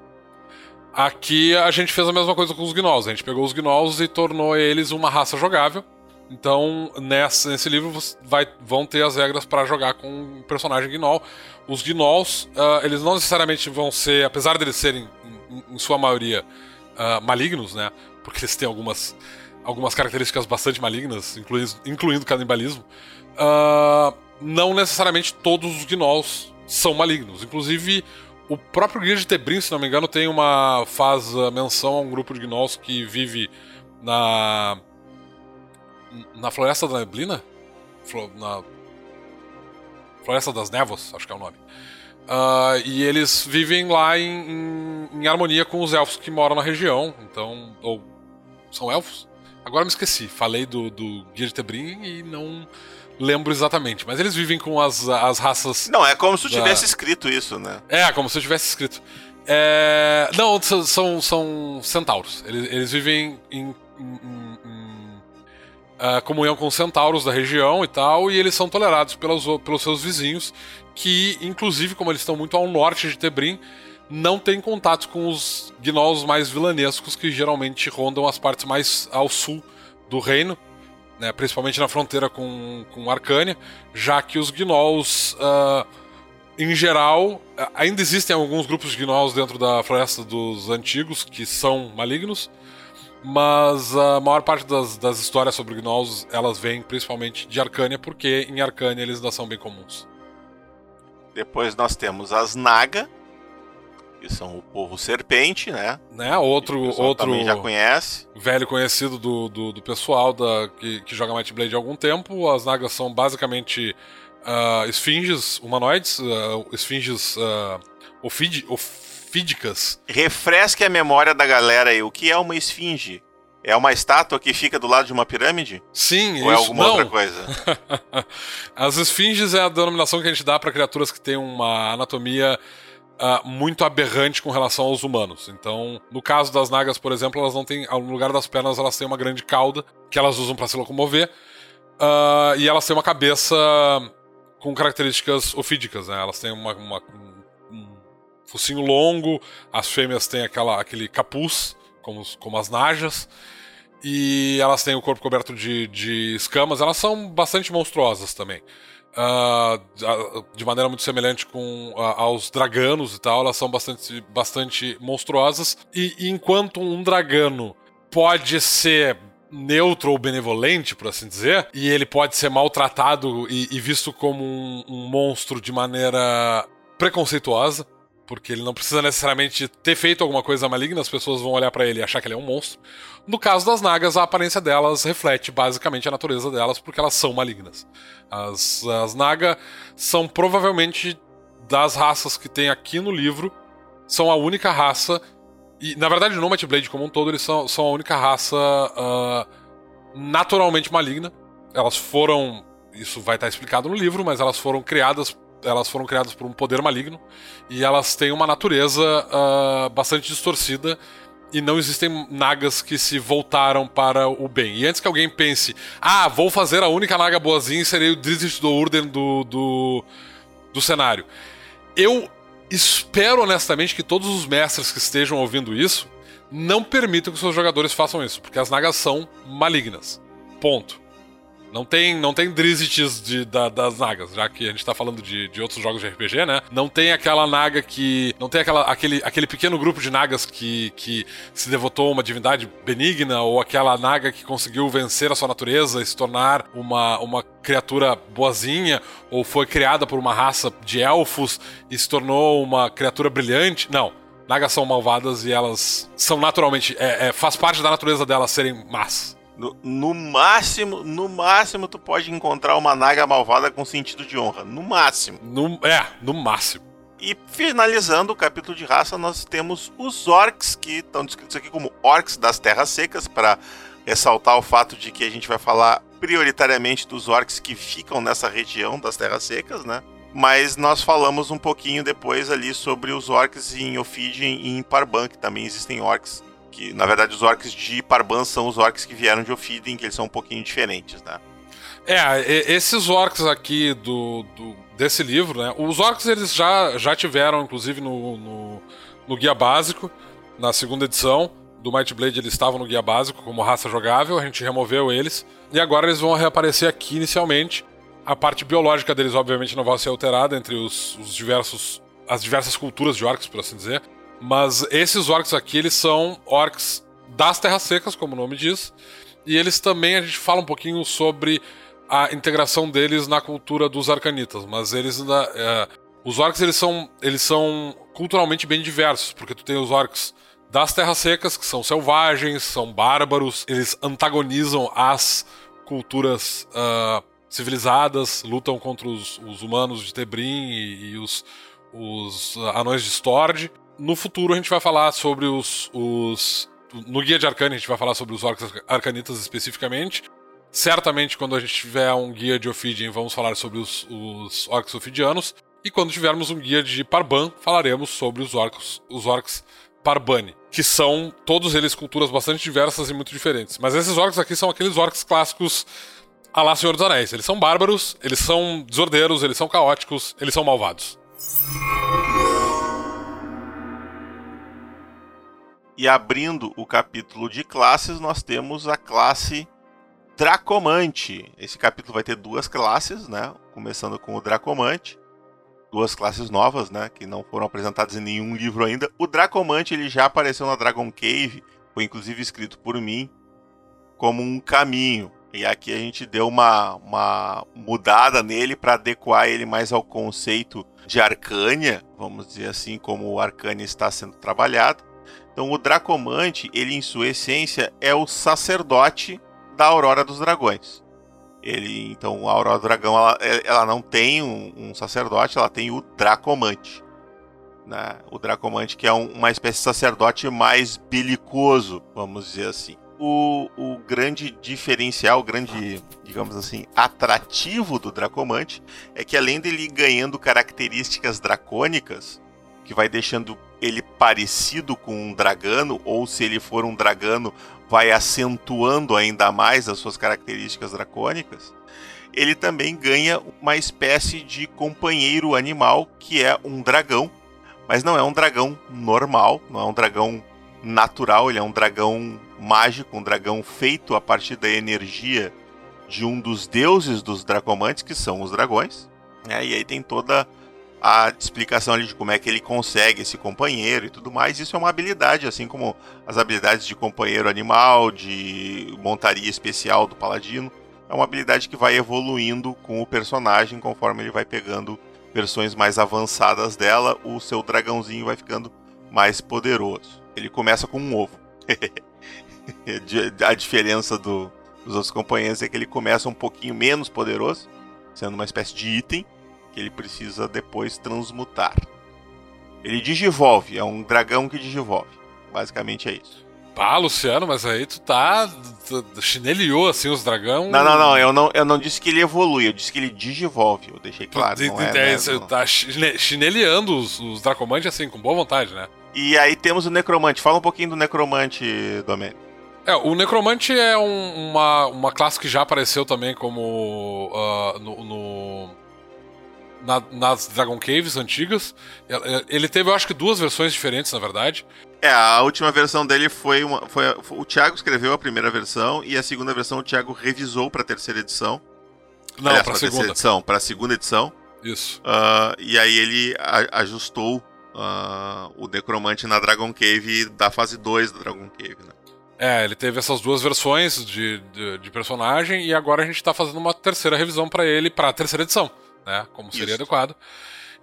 Aqui a gente fez a mesma coisa com os Gnolls. A gente pegou os Gnolls e tornou eles uma raça jogável. Então, nessa, nesse livro vai, vão ter as regras para jogar com um personagem Gnoll. Os Gnolls, uh, eles não necessariamente vão ser, apesar deles serem, em, em sua maioria, uh, malignos, né? Porque eles têm algumas, algumas características bastante malignas, incluindo, incluindo canibalismo. Uh, não necessariamente todos os Gnolls são malignos. Inclusive, o próprio Guia de Tebrim, se não me engano, tem uma faz menção a um grupo de Gnolls que vive na na Floresta da Neblina? Na Floresta das Névoas, acho que é o nome. Uh, e eles vivem lá em, em, em, harmonia com os elfos que moram na região. Então, ou são elfos? Agora me esqueci. Falei do, do Tebrim e não lembro exatamente. Mas eles vivem com as, as raças. Não, é como se da... tivesse escrito isso, né? É, como se eu tivesse escrito. É... Não, são, são centauros. Eles, eles vivem em, em, em uh, comunhão com os centauros da região e tal, e eles são tolerados pelos, pelos seus vizinhos, que, inclusive, como eles estão muito ao norte de Tebrim, não têm contato com os gnolls mais vilanescos que geralmente rondam as partes mais ao sul do reino, né, principalmente na fronteira com, com Arcânia, já que os gnolls, uh, em geral, ainda existem alguns grupos de gnolls dentro da Floresta dos Antigos que são malignos, mas a maior parte das, das histórias sobre gnolls, elas vêm principalmente de Arcânia, porque em Arcânia eles ainda são bem comuns. Depois nós temos as Naga, que são o povo serpente, né? né? Outro, outro já conhece. Velho conhecido do, do, do pessoal da, que, que joga Might Blade há algum tempo. As Nagas são basicamente uh, esfinges humanoides, uh, esfinges uh, ofid, of, esfídicas. Refresque a memória da galera aí. O que é uma esfinge? É uma estátua que fica do lado de uma pirâmide? Sim, Ou é isso. é alguma Não. outra coisa? As esfinges é a denominação que a gente dá para criaturas que têm uma anatomia uh, muito aberrante com relação aos humanos. Então, no caso das nagas, por exemplo, elas não têm. No lugar das pernas, elas têm uma grande cauda que elas usam para se locomover. Uh, e elas têm uma cabeça com características ofídicas, né? Elas têm uma, uma focinho longo, as fêmeas têm aquela, aquele capuz, como, como as najas, e elas têm o corpo coberto de, de escamas, elas são bastante monstruosas também. Uh, de maneira muito semelhante com uh, aos draganos e tal, elas são bastante, bastante monstruosas. E, e enquanto um dragano pode ser neutro ou benevolente, por assim dizer, e ele pode ser maltratado e, e visto como um, um monstro de maneira preconceituosa porque ele não precisa necessariamente ter feito alguma coisa maligna, as pessoas vão olhar para ele e achar que ele é um monstro. No caso das nagas, a aparência delas reflete basicamente a natureza delas, porque elas são malignas. As, as naga são provavelmente das raças que tem aqui no livro, são a única raça. E, na verdade, no Might Blade como um todo, eles são, são a única raça uh, naturalmente maligna. Elas foram. Isso vai estar explicado no livro, mas elas foram criadas elas foram criadas por um poder maligno e elas têm uma natureza uh, bastante distorcida e não existem nagas que se voltaram para o bem. E antes que alguém pense, ah, vou fazer a única naga boazinha, serei o Drizzt do Urden do, do, do cenário. Eu espero honestamente que todos os mestres que estejam ouvindo isso não permitam que seus jogadores façam isso, porque as nagas são malignas. Ponto. Não tem, não tem Drizzt de, da, das nagas, já que a gente tá falando de, de outros jogos de RPG, né? Não tem aquela naga que. Não tem aquela, aquele, aquele pequeno grupo de nagas que, que se devotou a uma divindade benigna, ou aquela naga que conseguiu vencer a sua natureza e se tornar uma, uma criatura boazinha, ou foi criada por uma raça de elfos e se tornou uma criatura brilhante. Não. Nagas são malvadas e elas são naturalmente. É, é, faz parte da natureza delas serem más. No, no, máximo, no máximo, tu pode encontrar uma naga malvada com sentido de honra. No máximo. No, é, no máximo. E finalizando o capítulo de raça, nós temos os orcs, que estão descritos aqui como orcs das terras secas, para ressaltar o fato de que a gente vai falar prioritariamente dos orcs que ficam nessa região das terras secas, né? Mas nós falamos um pouquinho depois ali sobre os orcs em Ophidian e em Parban, que também existem orcs. Que, na verdade, os orcs de Parban são os orcs que vieram de Ophidian, que eles são um pouquinho diferentes, né? É, esses orcs aqui do, do, desse livro, né? Os orcs eles já, já tiveram, inclusive, no, no, no guia básico, na segunda edição do Might Blade, eles estavam no guia básico como raça jogável, a gente removeu eles, e agora eles vão reaparecer aqui inicialmente. A parte biológica deles, obviamente, não vai ser alterada entre os, os diversos. as diversas culturas de orcs, por assim dizer. Mas esses orcs aqui, eles são orcs das terras secas, como o nome diz. E eles também, a gente fala um pouquinho sobre a integração deles na cultura dos arcanitas, mas eles ainda. É, os orcs eles são, eles são culturalmente bem diversos, porque tu tem os orcs das terras secas, que são selvagens, são bárbaros, eles antagonizam as culturas uh, civilizadas, lutam contra os, os humanos de Tebrim e, e os, os anões de Stord. No futuro a gente vai falar sobre os, os. No Guia de Arcane a gente vai falar sobre os orcs arcanitas especificamente. Certamente, quando a gente tiver um guia de Ophidian, vamos falar sobre os, os orcs ofidianos. E quando tivermos um guia de Parban, falaremos sobre os orcs, os orcs Parbani, que são todos eles culturas bastante diversas e muito diferentes. Mas esses orcs aqui são aqueles orcs clássicos a lá Senhor dos Anéis. Eles são bárbaros, eles são desordeiros, eles são caóticos, eles são malvados. E abrindo o capítulo de classes, nós temos a classe Dracomante. Esse capítulo vai ter duas classes, né? Começando com o Dracomante. Duas classes novas, né? Que não foram apresentadas em nenhum livro ainda. O Dracomante ele já apareceu na Dragon Cave, foi inclusive escrito por mim, como um caminho. E aqui a gente deu uma, uma mudada nele para adequar ele mais ao conceito de Arcânia, vamos dizer assim, como o Arcânia está sendo trabalhado. Então o Dracomante, ele em sua essência é o sacerdote da Aurora dos Dragões. Ele, então, a Aurora do Dragão, ela, ela não tem um, um, sacerdote, ela tem o Dracomante. Né? O Dracomante que é um, uma espécie de sacerdote mais belicoso, vamos dizer assim. O, o grande diferencial, o grande, digamos assim, atrativo do Dracomante é que além dele ganhando características dracônicas, que vai deixando ele parecido com um dragano, ou se ele for um dragano, vai acentuando ainda mais as suas características dracônicas, ele também ganha uma espécie de companheiro animal que é um dragão, mas não é um dragão normal, não é um dragão natural, ele é um dragão mágico, um dragão feito a partir da energia de um dos deuses dos dracomantes, que são os dragões. Né? E aí tem toda a explicação ali de como é que ele consegue esse companheiro e tudo mais. Isso é uma habilidade, assim como as habilidades de companheiro animal, de montaria especial do paladino. É uma habilidade que vai evoluindo com o personagem conforme ele vai pegando versões mais avançadas dela. O seu dragãozinho vai ficando mais poderoso. Ele começa com um ovo. a diferença do, dos outros companheiros é que ele começa um pouquinho menos poderoso, sendo uma espécie de item que ele precisa depois transmutar. Ele digivolve, é um dragão que digivolve. Basicamente é isso. Ah, Luciano, mas aí tu tá. Tu chineliou assim os dragão. Não, não, não eu, não. eu não disse que ele evolui, eu disse que ele digivolve. Eu deixei claro. não é, né, você tá chineliando os, os dracomantes assim, com boa vontade, né? E aí temos o necromante. Fala um pouquinho do necromante, Domênico. É, o Necromante é um, uma, uma classe que já apareceu também como uh, no, no, na, nas Dragon Caves antigas. Ele teve, eu acho que, duas versões diferentes, na verdade. É, a última versão dele foi, uma, foi, foi o Thiago escreveu a primeira versão e a segunda versão o Thiago revisou para a terceira edição. Não, para a segunda edição, para a segunda edição. Isso. Uh, e aí ele a, ajustou uh, o Necromante na Dragon Cave da fase 2 da Dragon Cave, né? É, ele teve essas duas versões de, de, de personagem e agora a gente está fazendo uma terceira revisão para ele, para a terceira edição né? Como seria Isso. adequado.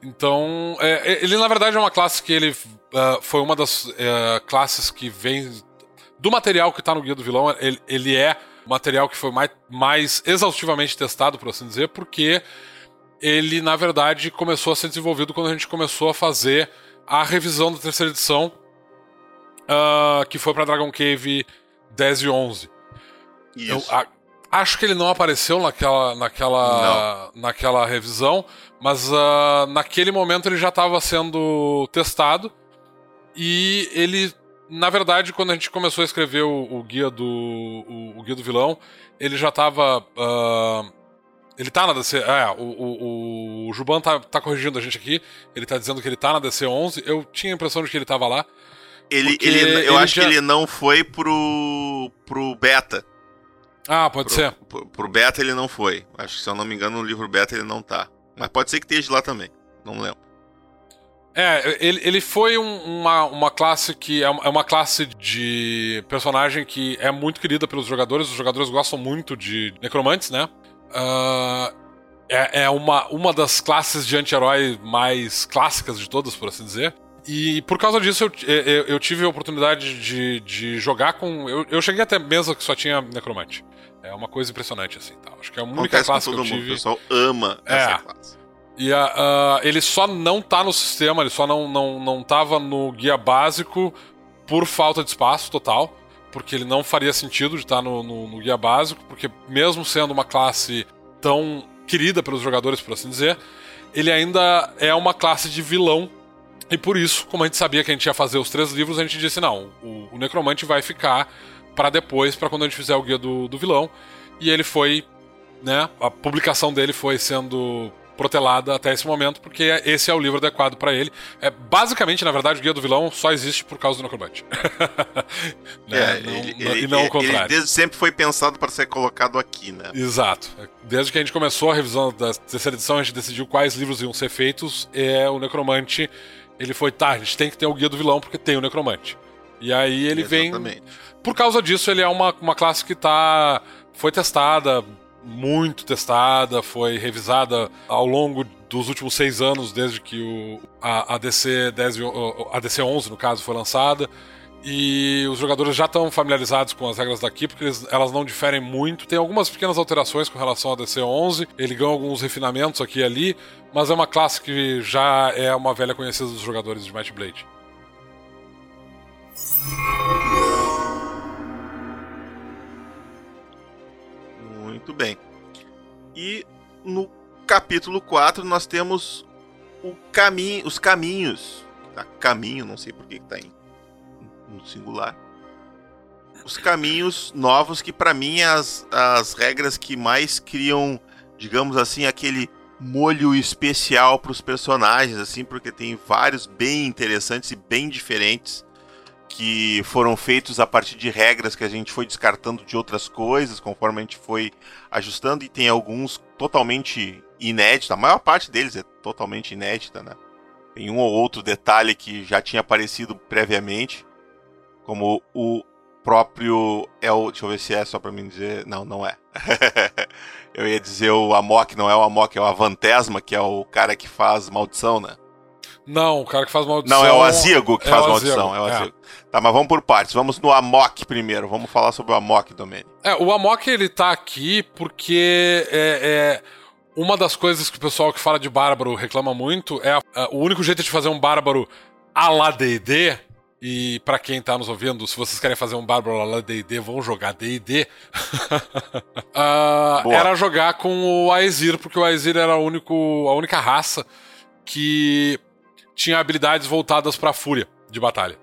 Então, é, é, ele na verdade é uma classe que ele uh, foi uma das uh, classes que vem do material que está no Guia do Vilão. Ele, ele é material que foi mais, mais exaustivamente testado, por assim dizer, porque ele, na verdade, começou a ser desenvolvido quando a gente começou a fazer a revisão da terceira edição, uh, que foi para Dragon Cave 10 e 11. Isso. Eu, a, acho que ele não apareceu naquela, naquela, não. naquela revisão, mas uh, naquele momento ele já estava sendo testado e ele, na verdade, quando a gente começou a escrever o, o guia do o, o, guia do vilão, ele já estava uh, ele tá na DC. É, o, o, o Juban tá, tá corrigindo a gente aqui. Ele tá dizendo que ele tá na DC 11. Eu tinha a impressão de que ele tava lá. Ele, ele, eu ele acho já... que ele não foi pro, pro beta. Ah, pode pro, ser. Pro, pro, beta ele não foi. Acho que se eu não me engano, no livro beta ele não tá. Mas pode ser que esteja lá também. Não lembro. É, ele, ele foi um, uma, uma classe que. É, é uma classe de personagem que é muito querida pelos jogadores. Os jogadores gostam muito de necromantes, né? Uh, é, é uma, uma das classes de anti-herói mais clássicas de todas, por assim dizer. E por causa disso eu, eu, eu tive a oportunidade de, de jogar com. Eu, eu cheguei até mesa que só tinha necromante. É uma coisa impressionante, assim. Tá? Acho que é a única Acontece classe que eu tive. Mundo. O pessoal ama é. essa classe. E uh, uh, ele só não tá no sistema, ele só não, não, não tava no guia básico por falta de espaço total porque ele não faria sentido de estar no, no, no, guia básico, porque mesmo sendo uma classe tão querida pelos jogadores, por assim dizer, ele ainda é uma classe de vilão. E por isso, como a gente sabia que a gente ia fazer os três livros, a gente disse: não, o, o Necromante vai ficar para depois, para quando a gente fizer o guia do, do vilão. E ele foi, né? A publicação dele foi sendo protelada até esse momento, porque esse é o livro adequado para ele. É, basicamente, na verdade, o Guia do Vilão só existe por causa do Necromante. né? é, não, ele, e não ele, o contrário. Ele desde sempre foi pensado para ser colocado aqui, né? Exato. Desde que a gente começou a revisão da terceira edição, a gente decidiu quais livros iam ser feitos, é o Necromante, ele foi, tá, a gente tem que ter o Guia do Vilão porque tem o Necromante. E aí ele Exatamente. vem... Por causa disso, ele é uma, uma classe que tá... Foi testada, muito testada, foi revisada ao longo dos últimos seis anos, desde que o, a, a, DC 10, a DC 11, no caso, foi lançada. E os jogadores já estão familiarizados com as regras daqui, porque eles, elas não diferem muito. Tem algumas pequenas alterações com relação a DC 11, ele ganha alguns refinamentos aqui e ali, mas é uma classe que já é uma velha conhecida dos jogadores de Might Blade. Muito bem. E no capítulo 4 nós temos o caminho, os caminhos. Tá? Caminho, não sei por que está em no singular. Os caminhos novos que para mim as, as regras que mais criam, digamos assim, aquele molho especial para os personagens, assim, porque tem vários bem interessantes e bem diferentes que foram feitos a partir de regras que a gente foi descartando de outras coisas conforme a gente foi ajustando e tem alguns totalmente inéditos, a maior parte deles é totalmente inédita, né? Tem um ou outro detalhe que já tinha aparecido previamente, como o próprio é o, deixa eu ver se é só para mim dizer, não, não é. eu ia dizer o Amok, não é o Amok, é o Avantesma, que é o cara que faz maldição, né? Não, o cara que faz maldição. Não, é o Azigo que é faz maldição. É o Azigo. É. Tá, mas vamos por partes. Vamos no Amok primeiro. Vamos falar sobre o Amok, Domênio. É, o Amok ele tá aqui porque é, é, uma das coisas que o pessoal que fala de Bárbaro reclama muito é, a, a, o único jeito de fazer um Bárbaro a la D&D e para quem tá nos ouvindo, se vocês querem fazer um Bárbaro lá D&D, vão jogar D&D. uh, era jogar com o Aesir, porque o Aesir era único, a única raça que tinha habilidades voltadas para a fúria de batalha.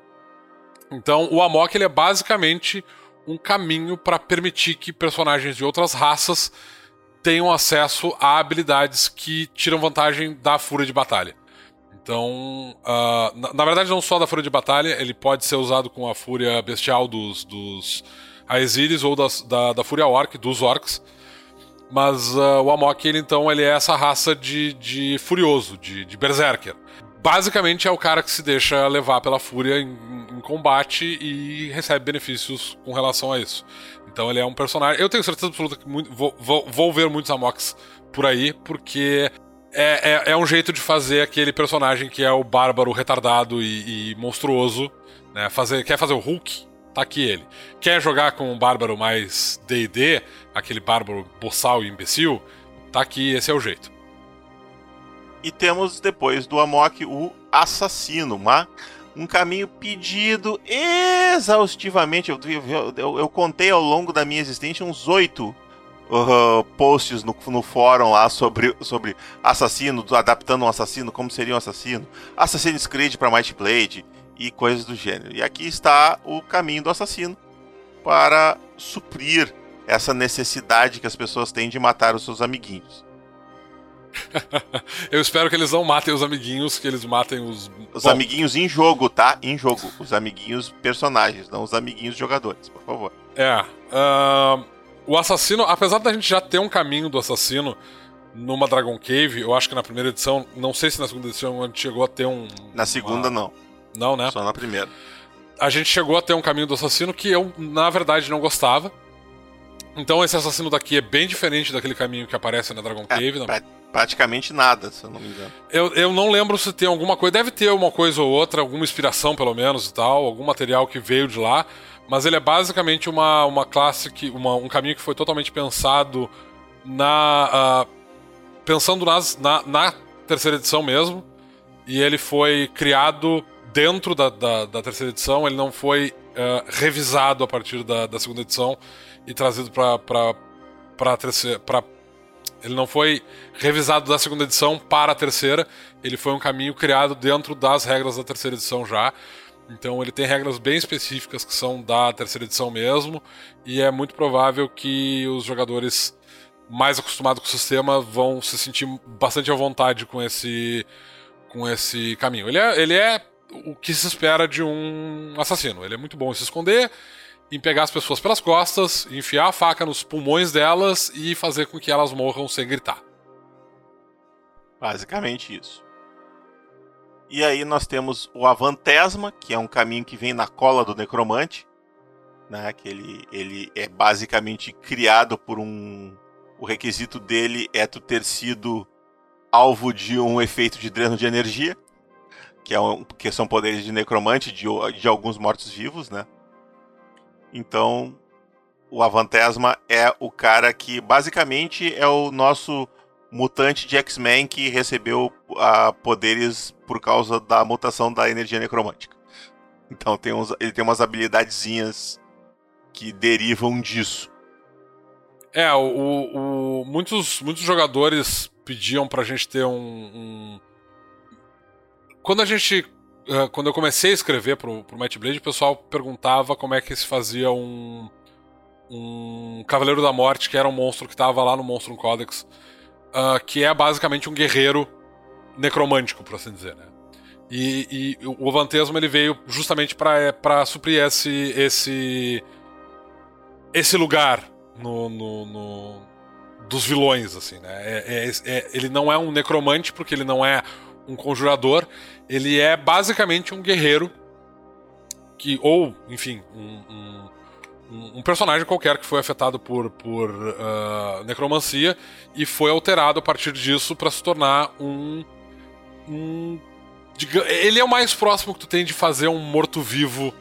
Então, o Amok ele é basicamente um caminho para permitir que personagens de outras raças tenham acesso a habilidades que tiram vantagem da fúria de batalha. Então, uh, na, na, verdade, não só da fúria de batalha, ele pode ser usado com a fúria bestial dos, dos Aesiris ou das, da, da fúria orc, dos orcs. Mas uh, o Amok, ele, então, ele é essa raça de, de furioso, de, de berserker basicamente é o cara que se deixa levar pela fúria em, em, combate e recebe benefícios com relação a isso. Então ele é um personagem. Eu tenho certeza absoluta que muito, vou, vou, vou, ver muitos Amoks por aí, porque é, é, é, um jeito de fazer aquele personagem que é o bárbaro retardado e, e monstruoso, né? Fazer, quer fazer o Hulk, Tá aqui ele. Quer jogar com um bárbaro mais D&D, aquele bárbaro boçal e imbecil? Tá aqui, esse é o jeito. E temos depois do Amok o Assassino, uma, um caminho pedido exaustivamente. Eu, eu, eu, eu contei ao longo da minha existência uns oito uh, posts no, no fórum lá sobre, sobre assassino, adaptando um assassino, como seria um assassino, Assassin's Creed para Might Blade e coisas do gênero. E aqui está o caminho do assassino para suprir essa necessidade que as pessoas têm de matar os seus amiguinhos. Eu espero que eles não matem os amiguinhos, que eles matem os. Os Bom, amiguinhos em jogo, tá? Em jogo. Os amiguinhos personagens, não os amiguinhos jogadores, por favor. É. Uh, o assassino, apesar da gente já ter um caminho do assassino numa Dragon Cave, eu acho que na primeira edição, não sei se na segunda edição a gente chegou a ter um. Na segunda, uma... não. Não, né? Só na primeira. A gente chegou a ter um caminho do assassino que eu, na verdade, não gostava. Então esse assassino daqui é bem diferente daquele caminho que aparece na Dragon é, Cave. É, pra, praticamente nada, se eu não me engano. Eu, eu não lembro se tem alguma coisa. Deve ter uma coisa ou outra, alguma inspiração pelo menos e tal, algum material que veio de lá. Mas ele é basicamente uma, uma classe, que, uma, um caminho que foi totalmente pensado na. Uh, pensando nas, na, na terceira edição mesmo. E ele foi criado dentro da, da, da terceira edição, ele não foi uh, revisado a partir da, da segunda edição e trazido para para terceira. Pra, ele não foi revisado da segunda edição para a terceira, ele foi um caminho criado dentro das regras da terceira edição já. Então ele tem regras bem específicas que são da terceira edição mesmo, e é muito provável que os jogadores mais acostumados com o sistema vão se sentir bastante à vontade com esse com esse caminho. Ele é, ele é o que se espera de um assassino. Ele é muito bom em se esconder, em pegar as pessoas pelas costas, enfiar a faca nos pulmões delas e fazer com que elas morram sem gritar. Basicamente isso. E aí nós temos o Avantesma, que é um caminho que vem na cola do necromante, né? Que ele, ele é basicamente criado por um. O requisito dele é tu ter sido alvo de um efeito de dreno de energia, que, é um, que são poderes de necromante de, de alguns mortos-vivos, né? Então, o Avantesma é o cara que basicamente é o nosso mutante de X-Men que recebeu uh, poderes por causa da mutação da energia necromântica. Então tem uns, ele tem umas habilidadezinhas que derivam disso. É, o, o, muitos, muitos jogadores pediam pra gente ter um. um... Quando a gente. Uh, quando eu comecei a escrever pro, pro Might Blade, o pessoal perguntava como é que se fazia um. Um Cavaleiro da Morte, que era um monstro que estava lá no Monstrum Codex uh, que é basicamente um guerreiro necromântico, por assim dizer, né? E, e o Vantesmo ele veio justamente para suprir esse, esse esse lugar no, no, no dos vilões, assim, né? É, é, é, ele não é um necromante porque ele não é um conjurador, ele é basicamente um guerreiro que ou, enfim, um, um um personagem qualquer que foi afetado por, por uh, necromancia e foi alterado a partir disso para se tornar um, um. Ele é o mais próximo que tu tem de fazer um morto-vivo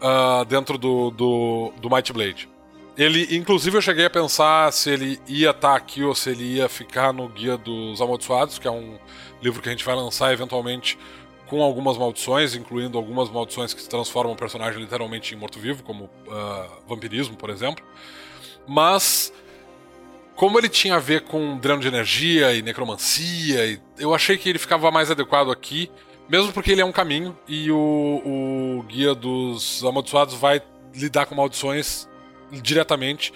uh, dentro do, do, do Might Blade. Ele, inclusive, eu cheguei a pensar se ele ia estar tá aqui ou se ele ia ficar no Guia dos Amaldiçoados, que é um livro que a gente vai lançar eventualmente com algumas maldições, incluindo algumas maldições que transformam o personagem literalmente em morto-vivo, como uh, vampirismo, por exemplo. Mas, como ele tinha a ver com dreno de energia e necromancia, eu achei que ele ficava mais adequado aqui, mesmo porque ele é um caminho e o, o Guia dos Amaldiçoados vai lidar com maldições diretamente,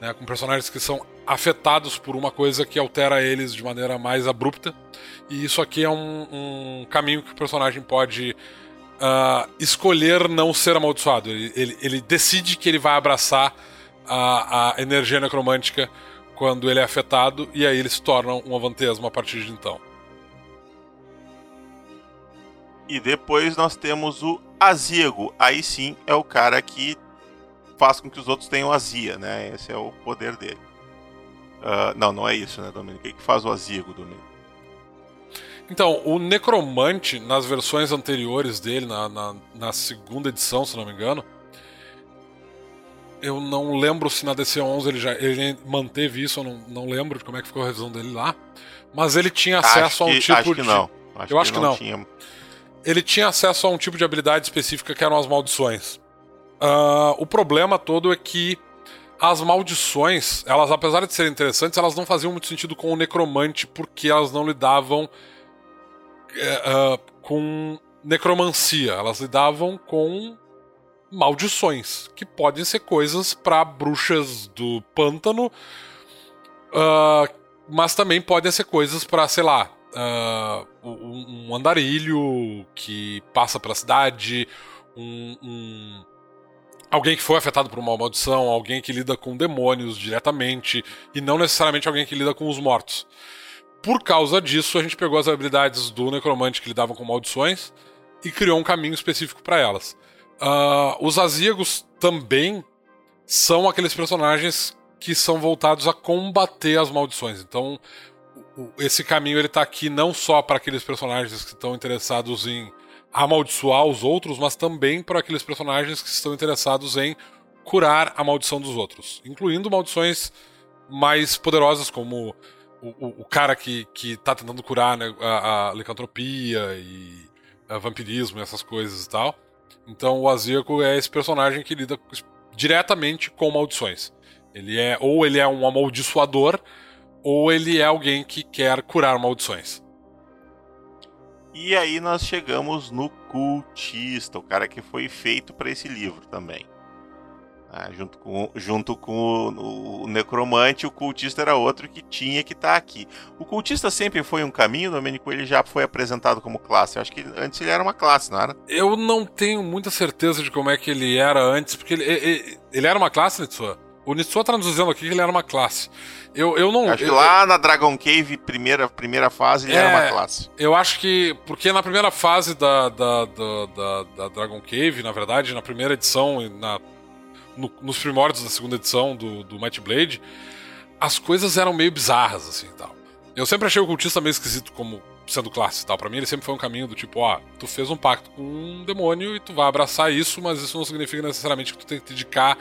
né, com personagens que são afetados por uma coisa que altera eles de maneira mais abrupta. E isso aqui é um, um caminho que o personagem pode uh, escolher não ser amaldiçoado. Ele, ele, ele, decide que ele vai abraçar a, a, energia necromântica quando ele é afetado, e aí ele se torna um avantesmo a partir de então. E depois nós temos o Azigo. Aí sim é o cara que faz com que os outros tenham azia, né? Esse é o poder dele. Uh, não, não é isso, né, Domênico? O que faz o Azigo, Domênico? Então, o Necromante, nas versões anteriores dele, na, na, na, segunda edição, se não me engano, eu não lembro se na DC11 ele já ele manteve isso, eu não, não lembro de como é que ficou a revisão dele lá. Mas ele tinha acesso que, a um tipo acho que de. Não. Acho eu acho que que não. Tinha... Ele tinha acesso a um tipo de habilidade específica que eram as maldições. Uh, o problema todo é que as maldições, elas, apesar de serem interessantes, elas não faziam muito sentido com o necromante porque elas não lidavam uh, com necromancia, elas lidavam com maldições, que podem ser coisas para bruxas do pântano, uh, mas também podem ser coisas para, sei lá, uh, um andarilho que passa pela cidade, um, um, alguém que foi afetado por uma maldição, alguém que lida com demônios diretamente e não necessariamente alguém que lida com os mortos. Por causa disso, a gente pegou as habilidades do necromante que lidavam com maldições e criou um caminho específico para elas. Uh, os azíagos também são aqueles personagens que são voltados a combater as maldições. Então, esse caminho ele tá aqui não só para aqueles personagens que estão interessados em amaldiçoar os outros, mas também para aqueles personagens que estão interessados em curar a maldição dos outros, incluindo maldições mais poderosas como o, o, o cara que, que tá tentando curar né, a, a licantropia e a vampirismo e essas coisas e tal. Então o Azirco é esse personagem que lida diretamente com maldições. Ele é ou ele é um amaldiçoador ou ele é alguém que quer curar maldições. E aí nós chegamos no cultista, o cara que foi feito para esse livro também. Ah, junto com, junto com o, o, necromante, o cultista era outro que tinha que estar tá aqui. O cultista sempre foi um caminho, Domênico, ele já foi apresentado como classe. Eu acho que antes ele era uma classe, não era? Eu não tenho muita certeza de como é que ele era antes, porque ele, ele, ele era uma classe, Nitsua? O Nitsua tá nos dizendo aqui que ele era uma classe. Eu, eu não. Acho eu, que lá na Dragon Cave, primeira, primeira fase, ele é, era uma classe. Eu acho que. Porque na primeira fase da, da, da, da, da Dragon Cave, na verdade, na primeira edição, na, no, nos primórdios da segunda edição do, do Might Blade, as coisas eram meio bizarras, assim tal. Eu sempre achei o cultista meio esquisito como sendo classe e tal. Pra mim, ele sempre foi um caminho do tipo, ó, tu fez um pacto com um demônio e tu vai abraçar isso, mas isso não significa necessariamente que tu tem que dedicar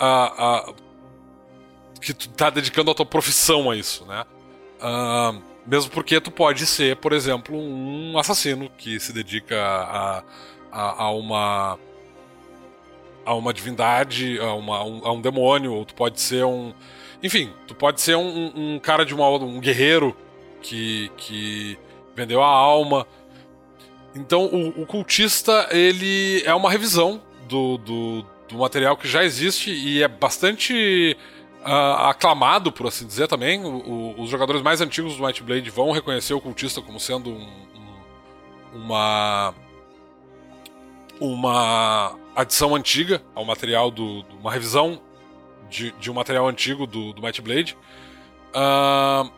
a, a, que tu tá dedicando a tua profissão a isso, né? Uh, mesmo porque tu pode ser, por exemplo, um assassino que se dedica a, a, a uma a uma divindade, a, uma, um, a um demônio, ou tu pode ser um. Enfim, tu pode ser um, um cara de uma um guerreiro que, que vendeu a alma. Então o, o cultista ele é uma revisão do, do, do material que já existe e é bastante uh, aclamado, por assim dizer, também. O, o, os jogadores mais antigos do Might Blade vão reconhecer o cultista como sendo um, um, uma uma adição antiga ao material do, do uma revisão de, de, um material antigo do, do Might Blade. Uh,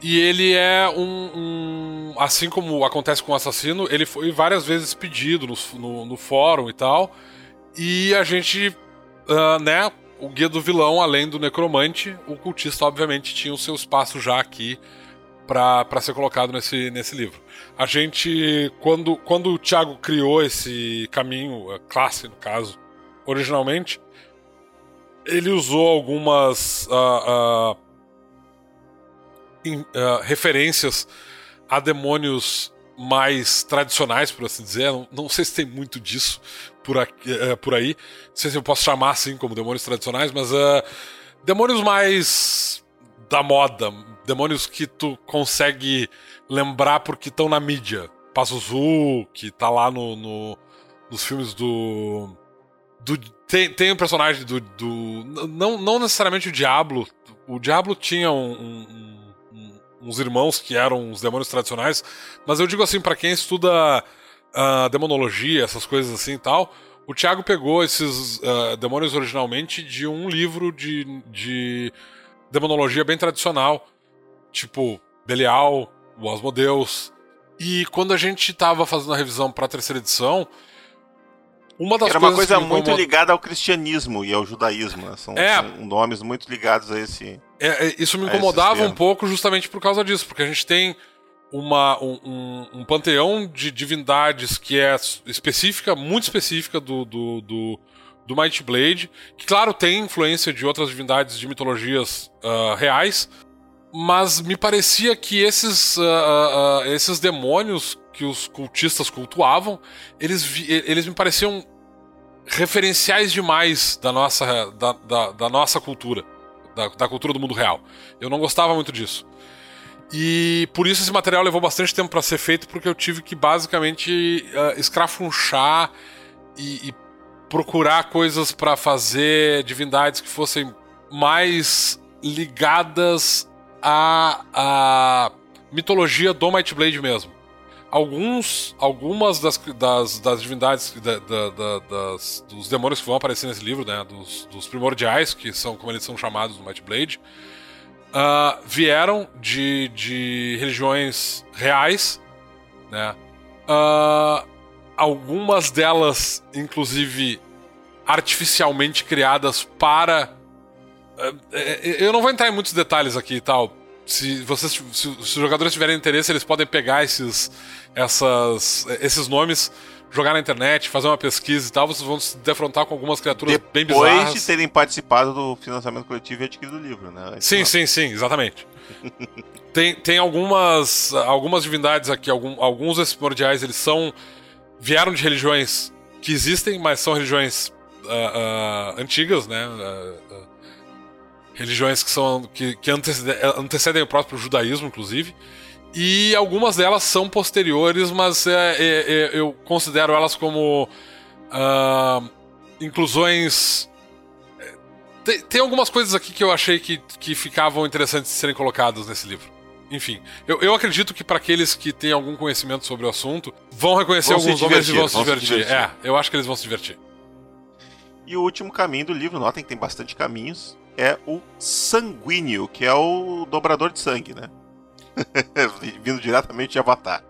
e ele é um, um, Assim como acontece com o assassino, ele foi várias vezes pedido no, no, no fórum e tal. E a gente, uh, né? O guia do vilão, além do necromante, o cultista, obviamente, tinha o seu espaço já aqui para ser colocado nesse, nesse livro. A gente, quando, quando o Thiago criou esse caminho, a classe no caso, originalmente, ele usou algumas. Uh, uh, uh, referências a demônios mais tradicionais, por assim dizer. Não, não sei se tem muito disso por, aqui, uh, por aí. Não sei se eu posso chamar assim como demônios tradicionais, mas uh, demônios mais da moda. Demônios que tu consegue lembrar porque estão na mídia. Pazuzu, que tá lá no, no nos filmes do. do tem, tem um personagem do. do não, não necessariamente o Diablo. O Diablo tinha um, um uns irmãos que eram os demônios tradicionais, mas eu digo assim, para quem estuda uh, demonologia, essas coisas assim e tal, o Thiago pegou esses uh, demônios originalmente de um livro de, de demonologia bem tradicional, tipo Belial, o Asmodeus. E quando a gente tava fazendo a revisão para a terceira edição, uma das Era uma coisa muito ligada ao cristianismo e ao judaísmo. Né? São, é, são, nomes muito ligados a esse. É, é isso me incomodava um pouco justamente por causa disso, porque a gente tem uma, um, um, um, panteão de divindades que é específica, muito específica do, do, do, do Might Blade, que claro tem influência de outras divindades de mitologias uh, reais, mas me parecia que esses, uh, uh, esses demônios que os cultistas cultuavam, eles, eles me pareciam referenciais demais da nossa, da, da, da nossa cultura, da, da cultura do mundo real. Eu não gostava muito disso. E por isso esse material levou bastante tempo para ser feito, porque eu tive que basicamente uh, escrafunchar e, e procurar coisas para fazer divindades que fossem mais ligadas à, à mitologia do Might Blade mesmo. Alguns, algumas das, das, das divindades, da, da, da, das, dos demônios que vão aparecer nesse livro, né, dos, dos primordiais, que são como eles são chamados no Might Blade, uh, vieram de, de religiões reais, né? Uh, algumas delas, inclusive, artificialmente criadas para. Eh, eh, eu não vou entrar em muitos detalhes aqui e tal. Se, vocês, se, se os jogadores tiverem interesse, eles podem pegar esses, essas, esses nomes, jogar na internet, fazer uma pesquisa e tal. Vocês vão se defrontar com algumas criaturas Depois bem bizarras. Depois de terem participado do financiamento coletivo e adquirido o livro, né? Sim, sim, sim, exatamente. tem, tem algumas, algumas divindades aqui, algum, alguns desses primordiais, eles são vieram de religiões que existem, mas são religiões uh, uh, antigas, né? Uh, religiões que são que, que antecedem, o próprio judaísmo, inclusive. E algumas delas são posteriores, mas é, é, é, eu considero elas como inclusões. Tem, tem, algumas coisas aqui que eu achei que, que ficavam interessantes de serem colocadas nesse livro enfim, eu, eu acredito que para aqueles que têm algum conhecimento sobre o assunto, vão reconhecer vão alguns homens e vão, se, divertir. se divertir. É, eu acho que eles vão se divertir. E o último caminho do livro, notem que tem bastante caminhos, é o sanguíneo, que é o dobrador de sangue, né? Vindo diretamente de Avatar.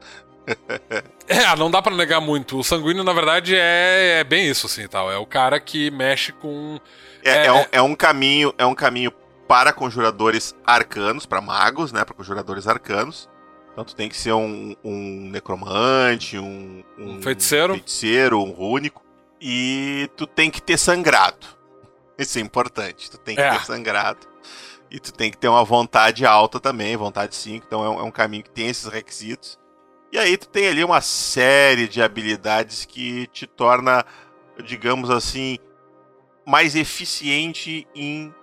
é, não dá para negar muito. O sanguíneo, na verdade, é, é bem isso, assim, tal. É o cara que mexe com. É, é, é, um, é um caminho, é um caminho para conjuradores arcanos, para magos, né? Para conjuradores arcanos. Então tu tem que ser um, um necromante, um, um, feiticeiro. feiticeiro, um rúnico. E tu tem que ter sangrado. Isso é importante. Tu tem que é. ter sangrado. E tu tem que ter uma vontade alta também, vontade 5. Então é um, é um caminho que tem esses requisitos. E aí tu tem ali uma série de habilidades que te torna, digamos assim, mais eficiente em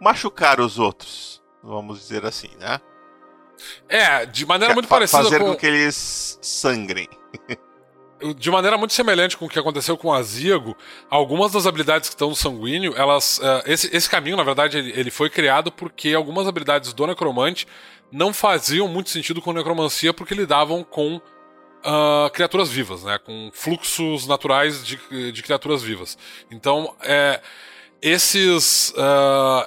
machucar os outros, vamos dizer assim, né? É, de maneira muito parecida fazer com... com que eles sangrem. de maneira muito semelhante com o que aconteceu com a Ziago, algumas das habilidades que estão no sanguíneo, elas. Uh, esse, esse caminho, na verdade, ele, ele, foi criado porque algumas habilidades do necromante não faziam muito sentido com necromancia porque lidavam com uh, criaturas vivas, né? Com fluxos naturais de, de criaturas vivas. Então, é esses. Uh,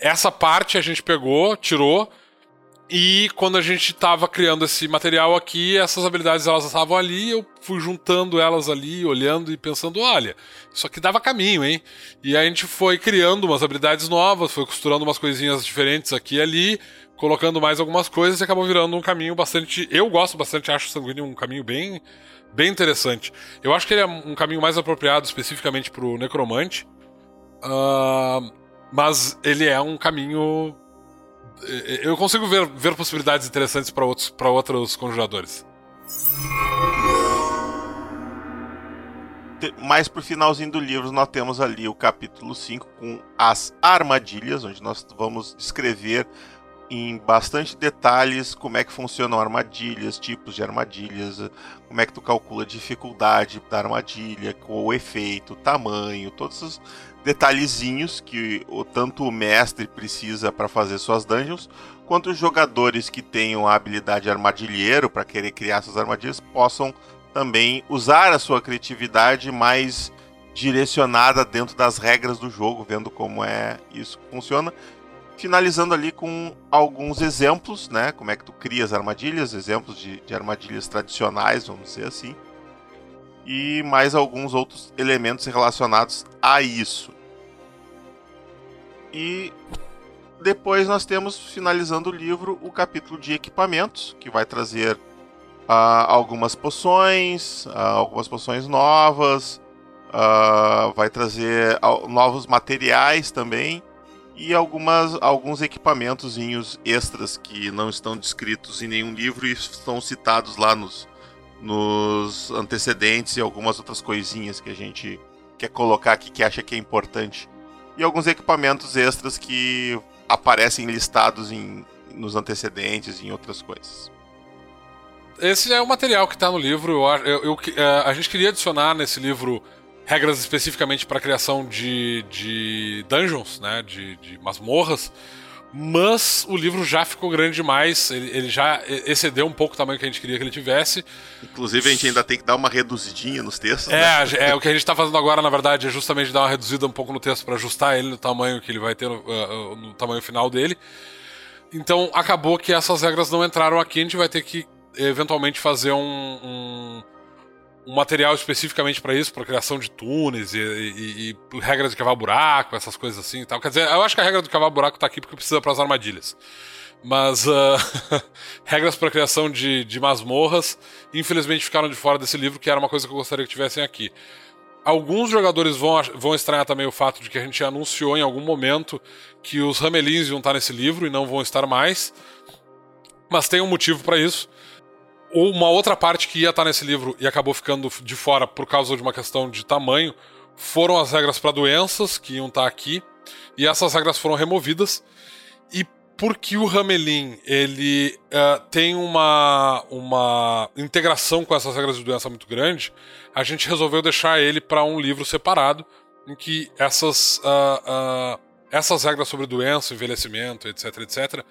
essa parte a gente pegou, tirou. E quando a gente estava criando esse material aqui, essas habilidades elas estavam ali, eu fui juntando elas ali, olhando e pensando, olha, isso aqui dava caminho, hein? E a gente foi criando umas habilidades novas, foi costurando umas coisinhas diferentes aqui e ali, colocando mais algumas coisas e acabou virando um caminho bastante. Eu gosto bastante, acho o sanguíneo um caminho bem, bem interessante. Eu acho que ele é um caminho mais apropriado especificamente para o necromante. Uh, mas ele é um caminho. Eu consigo ver, ver possibilidades interessantes para outros, outros conjuradores. Mais pro finalzinho do livro, nós temos ali o capítulo 5 com as armadilhas, onde nós vamos descrever em bastante detalhes como é que funcionam armadilhas, tipos de armadilhas, como é que tu calcula a dificuldade da armadilha, o efeito, o tamanho, todos os detalhezinhos que o, tanto o mestre precisa para fazer suas dungeons, quanto os jogadores que tenham a habilidade armadilheiro para querer criar suas armadilhas possam também usar a sua criatividade mais direcionada dentro das regras do jogo, vendo como é isso funciona. Finalizando ali com alguns exemplos, né? Como é que tu cria as armadilhas, exemplos de, de armadilhas tradicionais, vamos dizer assim e mais alguns outros elementos relacionados a isso. E depois nós temos, finalizando o livro, o capítulo de equipamentos, que vai trazer uh, algumas poções, uh, algumas poções novas, Uh, vai trazer novos materiais também e algumas, alguns equipamentos extras que não estão descritos em nenhum livro e estão citados lá nos, nos antecedentes e algumas outras coisinhas que a gente quer colocar aqui que acha que é importante. E alguns equipamentos extras que aparecem listados em, nos antecedentes e em outras coisas. Esse é o material que está no livro. Eu, eu, eu, é, a gente queria adicionar nesse livro regras especificamente para a criação de, de dungeons, né, de, de masmorras. Mas o livro já ficou grande demais, ele, ele, já excedeu um pouco o tamanho que a gente queria que ele tivesse. Inclusive, a gente ainda tem que dar uma reduzidinha nos textos. É, né? é o que a gente está fazendo agora, na verdade, é justamente dar uma reduzida um pouco no texto para ajustar ele no tamanho que ele vai ter, no, uh, no tamanho final dele. Então, acabou que essas regras não entraram aqui, a gente vai ter que eventualmente fazer um, um um material especificamente para isso, para criação de túneis e, e, e, regras de cavar buraco, essas coisas assim e tal. Quer dizer, eu acho que a regra do cavar buraco tá aqui porque precisa para as armadilhas. Mas uh, regras para criação de, de masmorras, infelizmente ficaram de fora desse livro, que era uma coisa que eu gostaria que tivessem aqui. Alguns jogadores vão, vão estranhar também o fato de que a gente anunciou em algum momento que os Ramelins iam estar nesse livro e não vão estar mais. Mas tem um motivo para isso uma outra parte que ia estar nesse livro e acabou ficando de fora por causa de uma questão de tamanho foram as regras para doenças que iam estar aqui e essas regras foram removidas. E porque o Ramelin ele uh, tem uma, uma integração com essas regras de doença muito grande, a gente resolveu deixar ele para um livro separado em que essas, uh, uh, essas regras sobre doença, envelhecimento, etc, etc,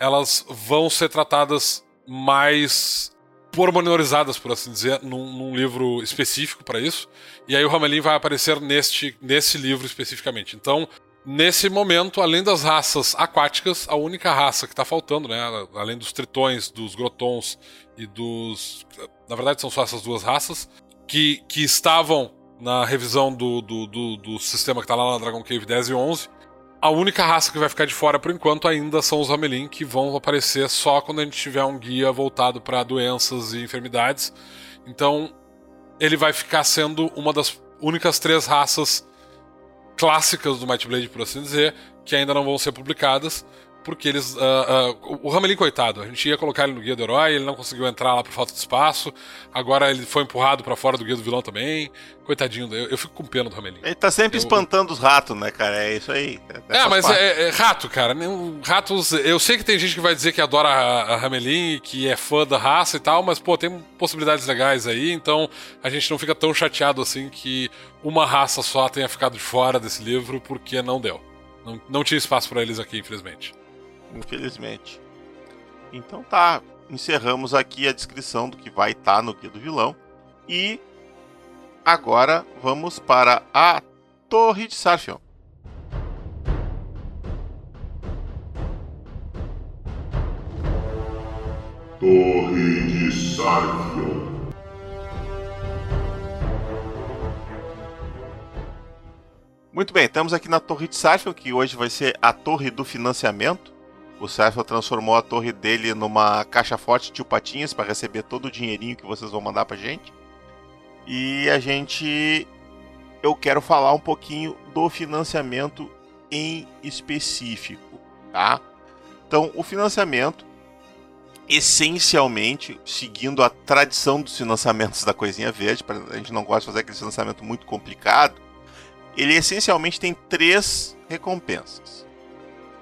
elas vão ser tratadas mais pormenorizadas, por assim dizer, num, num livro específico para isso. E aí o Ramelin vai aparecer neste, nesse livro especificamente. Então, nesse momento, além das raças aquáticas, a única raça que está faltando, né, além dos tritões, dos grotons e dos. Na verdade, são só essas duas raças, que, que estavam na revisão do, do, do, do sistema que está lá na Dragon Cave 10 e 11 a única raça que vai ficar de fora por enquanto ainda são os Ramelin, que vão aparecer só quando a gente tiver um guia voltado para doenças e enfermidades. Então, ele vai ficar sendo uma das únicas três raças clássicas do Might Blade, por assim dizer, que ainda não vão ser publicadas porque eles. Uh, uh, o Ramelin, coitado, a gente ia colocar ele no guia do herói, ele não conseguiu entrar lá por falta de espaço. Agora ele foi empurrado para fora do guia do vilão também. Coitadinho, eu, eu fico com pena do Ramelin. Ele tá sempre eu, espantando os ratos, né, cara? É isso aí. É, é mas é, é, rato, cara. Ratos. Eu sei que tem gente que vai dizer que adora a, a Ramelin, que é fã da raça e tal, mas, pô, tem possibilidades legais aí, então a gente não fica tão chateado assim que uma raça só tenha ficado de fora desse livro porque não deu. Não, não tinha espaço para eles aqui, infelizmente infelizmente. Então tá, encerramos aqui a descrição do que vai estar tá no Guia do Vilão. E agora vamos para a Torre de Sarfion. Torre de Sarfion. Muito bem, estamos aqui na Torre de Sarfion, que hoje vai ser a Torre do Financiamento. O Cefalo transformou a torre dele numa caixa forte de patinhas para receber todo o dinheirinho que vocês vão mandar pra gente. E a gente. Eu quero falar um pouquinho do financiamento em específico, tá? Então, o financiamento, essencialmente, seguindo a tradição dos financiamentos da Coisinha Verde, a gente não gosta de fazer aquele financiamento muito complicado, ele essencialmente tem três recompensas.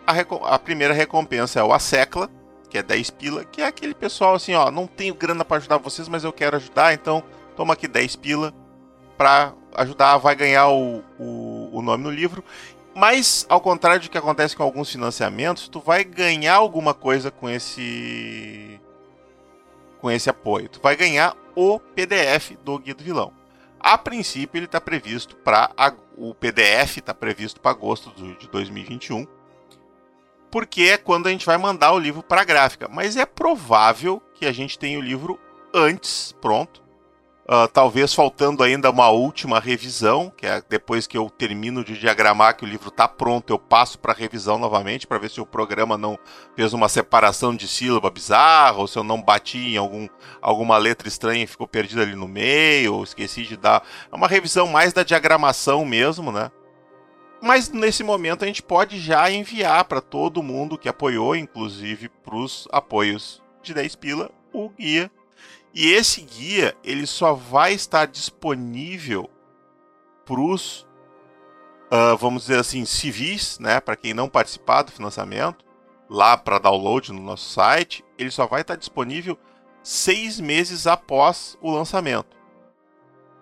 A, a primeira recompensa é o Assecla, que é 10 pila, que é aquele pessoal assim, ó, não tenho grana para ajudar vocês, mas eu quero ajudar, então toma aqui 10 pila para ajudar, vai ganhar o, o, o, nome no livro. Mas, ao contrário do que acontece com alguns financiamentos, tu vai ganhar alguma coisa com esse com esse apoio. Tu vai ganhar o PDF do Guia do Vilão. A princípio, ele está previsto para o PDF está previsto para agosto de 2021 porque é quando a gente vai mandar o livro para a gráfica. Mas é provável que a gente tenha o livro antes pronto Uh, talvez faltando ainda uma última revisão, que é depois que eu termino de diagramar que o livro está pronto, eu passo para revisão novamente para ver se o programa não fez uma separação de sílaba bizarra, ou se eu não bati em algum, alguma letra estranha e ficou perdida ali no meio, ou esqueci de dar. É uma revisão mais da diagramação mesmo, né? Mas nesse momento a gente pode já enviar para todo mundo que apoiou, inclusive para os apoios de 10 pila, o guia e esse guia ele só vai estar disponível para os, uh, ah, vamos dizer assim, civis, né? Para quem não participar do financiamento, lá para download no nosso site, ele só vai estar disponível seis meses após o lançamento.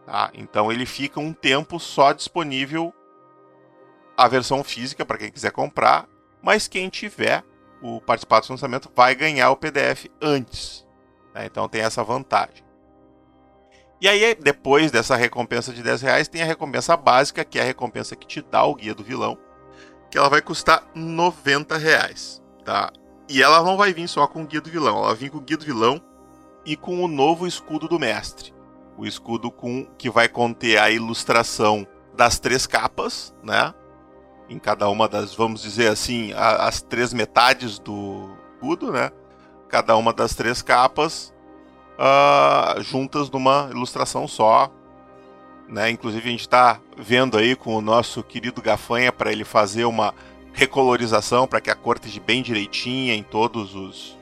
Tá? Então ele fica um tempo só disponível a versão física para quem quiser comprar, mas quem tiver o participar do lançamento vai ganhar o PDF antes. Né? Então tem essa vantagem. E aí, depois dessa recompensa de 10 reais, tem a recompensa básica, que é a recompensa que te dá o guia do vilão, que ela vai custar 90 reais. Tá? E ela não vai vir só com o guia do vilão, ela vir com o guia do vilão e com o novo escudo do mestre. O escudo com que vai conter a ilustração das três capas, né? Em cada uma das, vamos dizer assim, a, as três metades do escudo, né? cada uma das três capas uh, juntas numa ilustração só. Né? Inclusive a gente está vendo aí com o nosso querido Gafanha para ele fazer uma recolorização para que a cor esteja bem direitinha em todos os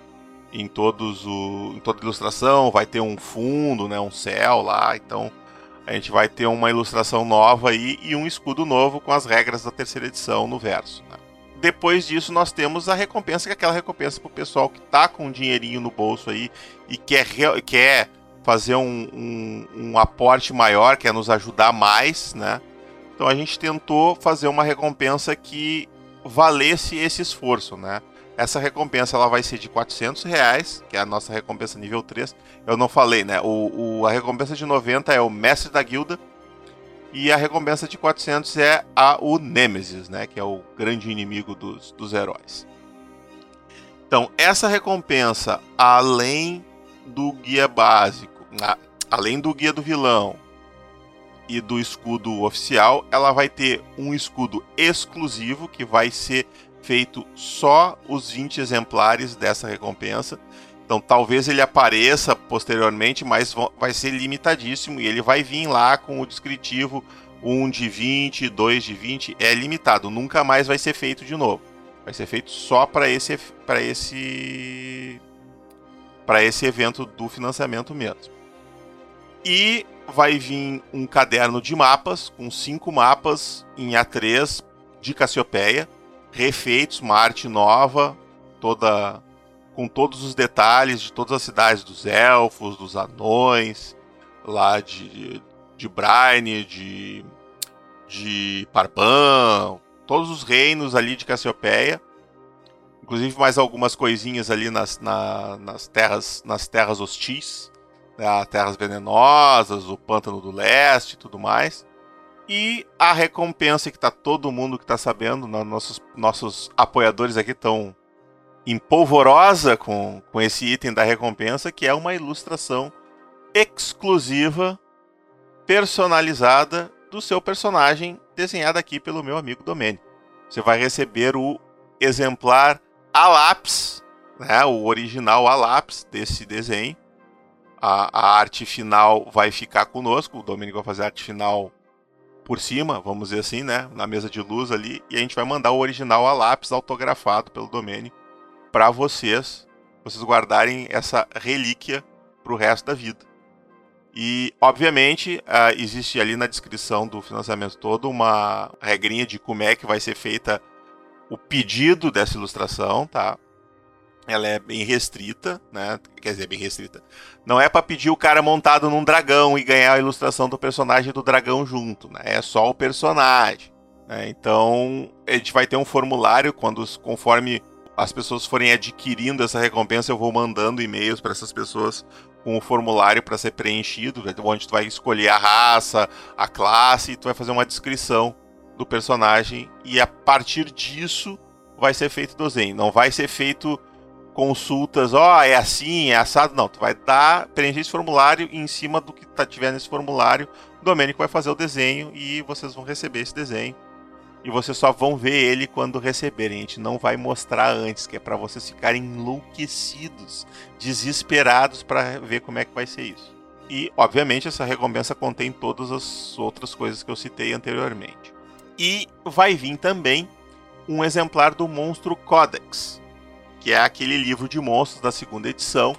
em todos o em toda ilustração vai ter um fundo né um céu lá então a gente vai ter uma ilustração nova aí e um escudo novo com as regras da terceira edição no verso né? depois disso nós temos a recompensa, que é aquela recompensa para o pessoal que está com um dinheirinho no bolso aí e quer, quer fazer um, um, um, aporte maior, quer nos ajudar mais, né? Então a gente tentou fazer uma recompensa que valesse esse esforço, né? Essa recompensa ela vai ser de 400 reais, que é a nossa recompensa nível 3. Eu não falei, né? O, o, a recompensa de 90 é o Mestre da Guilda, e a recompensa de 400 é a o Nemesis, né, que é o grande inimigo dos, dos heróis. Então, essa recompensa, além do guia básico, além do guia do vilão e do escudo oficial, ela vai ter um escudo exclusivo que vai ser feito só os 20 exemplares dessa recompensa então talvez ele apareça posteriormente, mas vai ser limitadíssimo e ele vai vir lá com o descritivo 1 de 20, 2 de 20, é limitado, nunca mais vai ser feito de novo. Vai ser feito só para esse para esse para esse evento do financiamento mesmo. E vai vir um caderno de mapas com cinco mapas em A3 de Cassiopeia, refeitos, uma arte nova, toda com todos os detalhes de todas as cidades dos elfos, dos anões, lá de, de Braine, de, de Parban, todos os reinos ali de Cassiopeia. Inclusive mais algumas coisinhas ali nas, na, nas terras nas terras hostis, né, terras venenosas, o pântano do leste e tudo mais. E a recompensa que tá todo mundo que tá sabendo, nossos, nossos apoiadores aqui estão empolvorosa com, com esse item da recompensa, que é uma ilustração exclusiva, personalizada do seu personagem, desenhada aqui pelo meu amigo Domênio. Você vai receber o exemplar a lápis, né, o original a lápis desse desenho. A, a arte final vai ficar conosco, o Domênio vai fazer a arte final por cima, vamos dizer assim, né, na mesa de luz ali, e a gente vai mandar o original a lápis autografado pelo Domênio para vocês, vocês guardarem essa relíquia para o resto da vida. E, obviamente, uh, existe ali na descrição do financiamento todo uma regrinha de como é que vai ser feita o pedido dessa ilustração, tá? Ela é bem restrita, né? Quer dizer, bem restrita. Não é para pedir o cara montado num dragão e ganhar a ilustração do personagem do dragão junto, né? É só o personagem. Né? Então, a gente vai ter um formulário quando, conforme as pessoas forem adquirindo essa recompensa, eu vou mandando e-mails para essas pessoas com o formulário para ser preenchido, onde tu vai escolher a raça, a classe, e tu vai fazer uma descrição do personagem e a partir disso vai ser feito o desenho. Não vai ser feito consultas, ó, oh, é assim, é assado. Não, tu vai dar, preencher esse formulário e em cima do que tá, tiver nesse formulário, o Domênico vai fazer o desenho e vocês vão receber esse desenho. E vocês só vão ver ele quando receberem. A gente não vai mostrar antes, que é para vocês ficarem enlouquecidos, desesperados para ver como é que vai ser isso. E, obviamente, essa recompensa contém todas as outras coisas que eu citei anteriormente. E vai vir também um exemplar do Monstro Codex, que é aquele livro de monstros da segunda edição,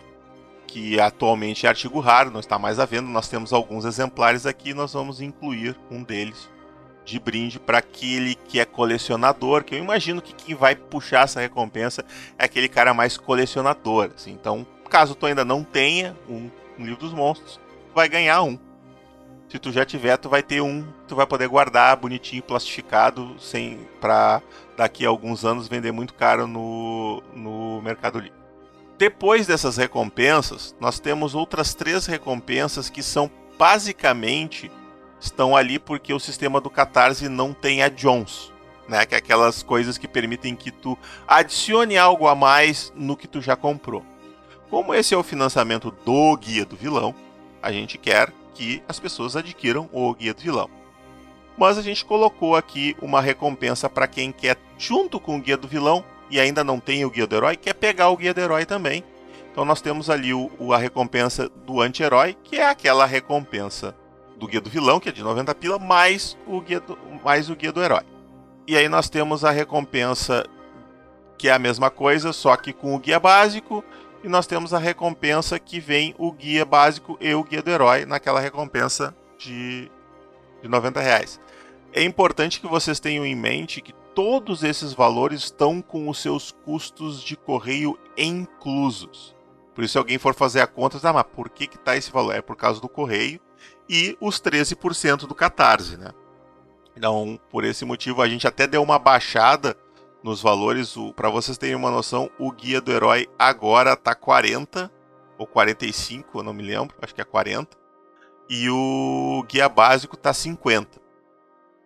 que atualmente é artigo raro, não está mais à venda. Nós temos alguns exemplares aqui, nós vamos incluir um deles de brinde para aquele que é colecionador, que eu imagino que quem vai puxar essa recompensa é aquele cara mais colecionador. Assim. Então, caso tu ainda não tenha um, um livro dos monstros, tu vai ganhar um. Se tu já tiver, tu vai ter um, tu vai poder guardar bonitinho, plastificado, sem para daqui a alguns anos vender muito caro no, no Mercado Livre. Depois dessas recompensas, nós temos outras três recompensas que são basicamente estão ali porque o sistema do Catarse não tem add-ons, né? Que é aquelas coisas que permitem que tu adicione algo a mais no que tu já comprou. Como esse é o financiamento do Guia do Vilão, a gente quer que as pessoas adquiram o Guia do Vilão. Mas a gente colocou aqui uma recompensa para quem quer, junto com o Guia do Vilão, e ainda não tem o Guia do Herói, quer pegar o Guia do Herói também. Então nós temos ali o, a recompensa do anti-herói, que é aquela recompensa do guia do vilão, que é de 90 pila, mais o guia do, mais o guia do herói. E aí nós temos a recompensa que é a mesma coisa, só que com o guia básico, e nós temos a recompensa que vem o guia básico e o guia do herói naquela recompensa de, de 90 reais. É importante que vocês tenham em mente que todos esses valores estão com os seus custos de correio inclusos. Por isso, se alguém for fazer a conta, ah, mas por que está esse valor? É por causa do correio e os 13% do Catarse, né? Então, por esse motivo, a gente até deu uma baixada nos valores. Para vocês terem uma noção, o Guia do Herói agora tá 40 ou 45, eu não me lembro, acho que é 40. E o Guia Básico tá 50.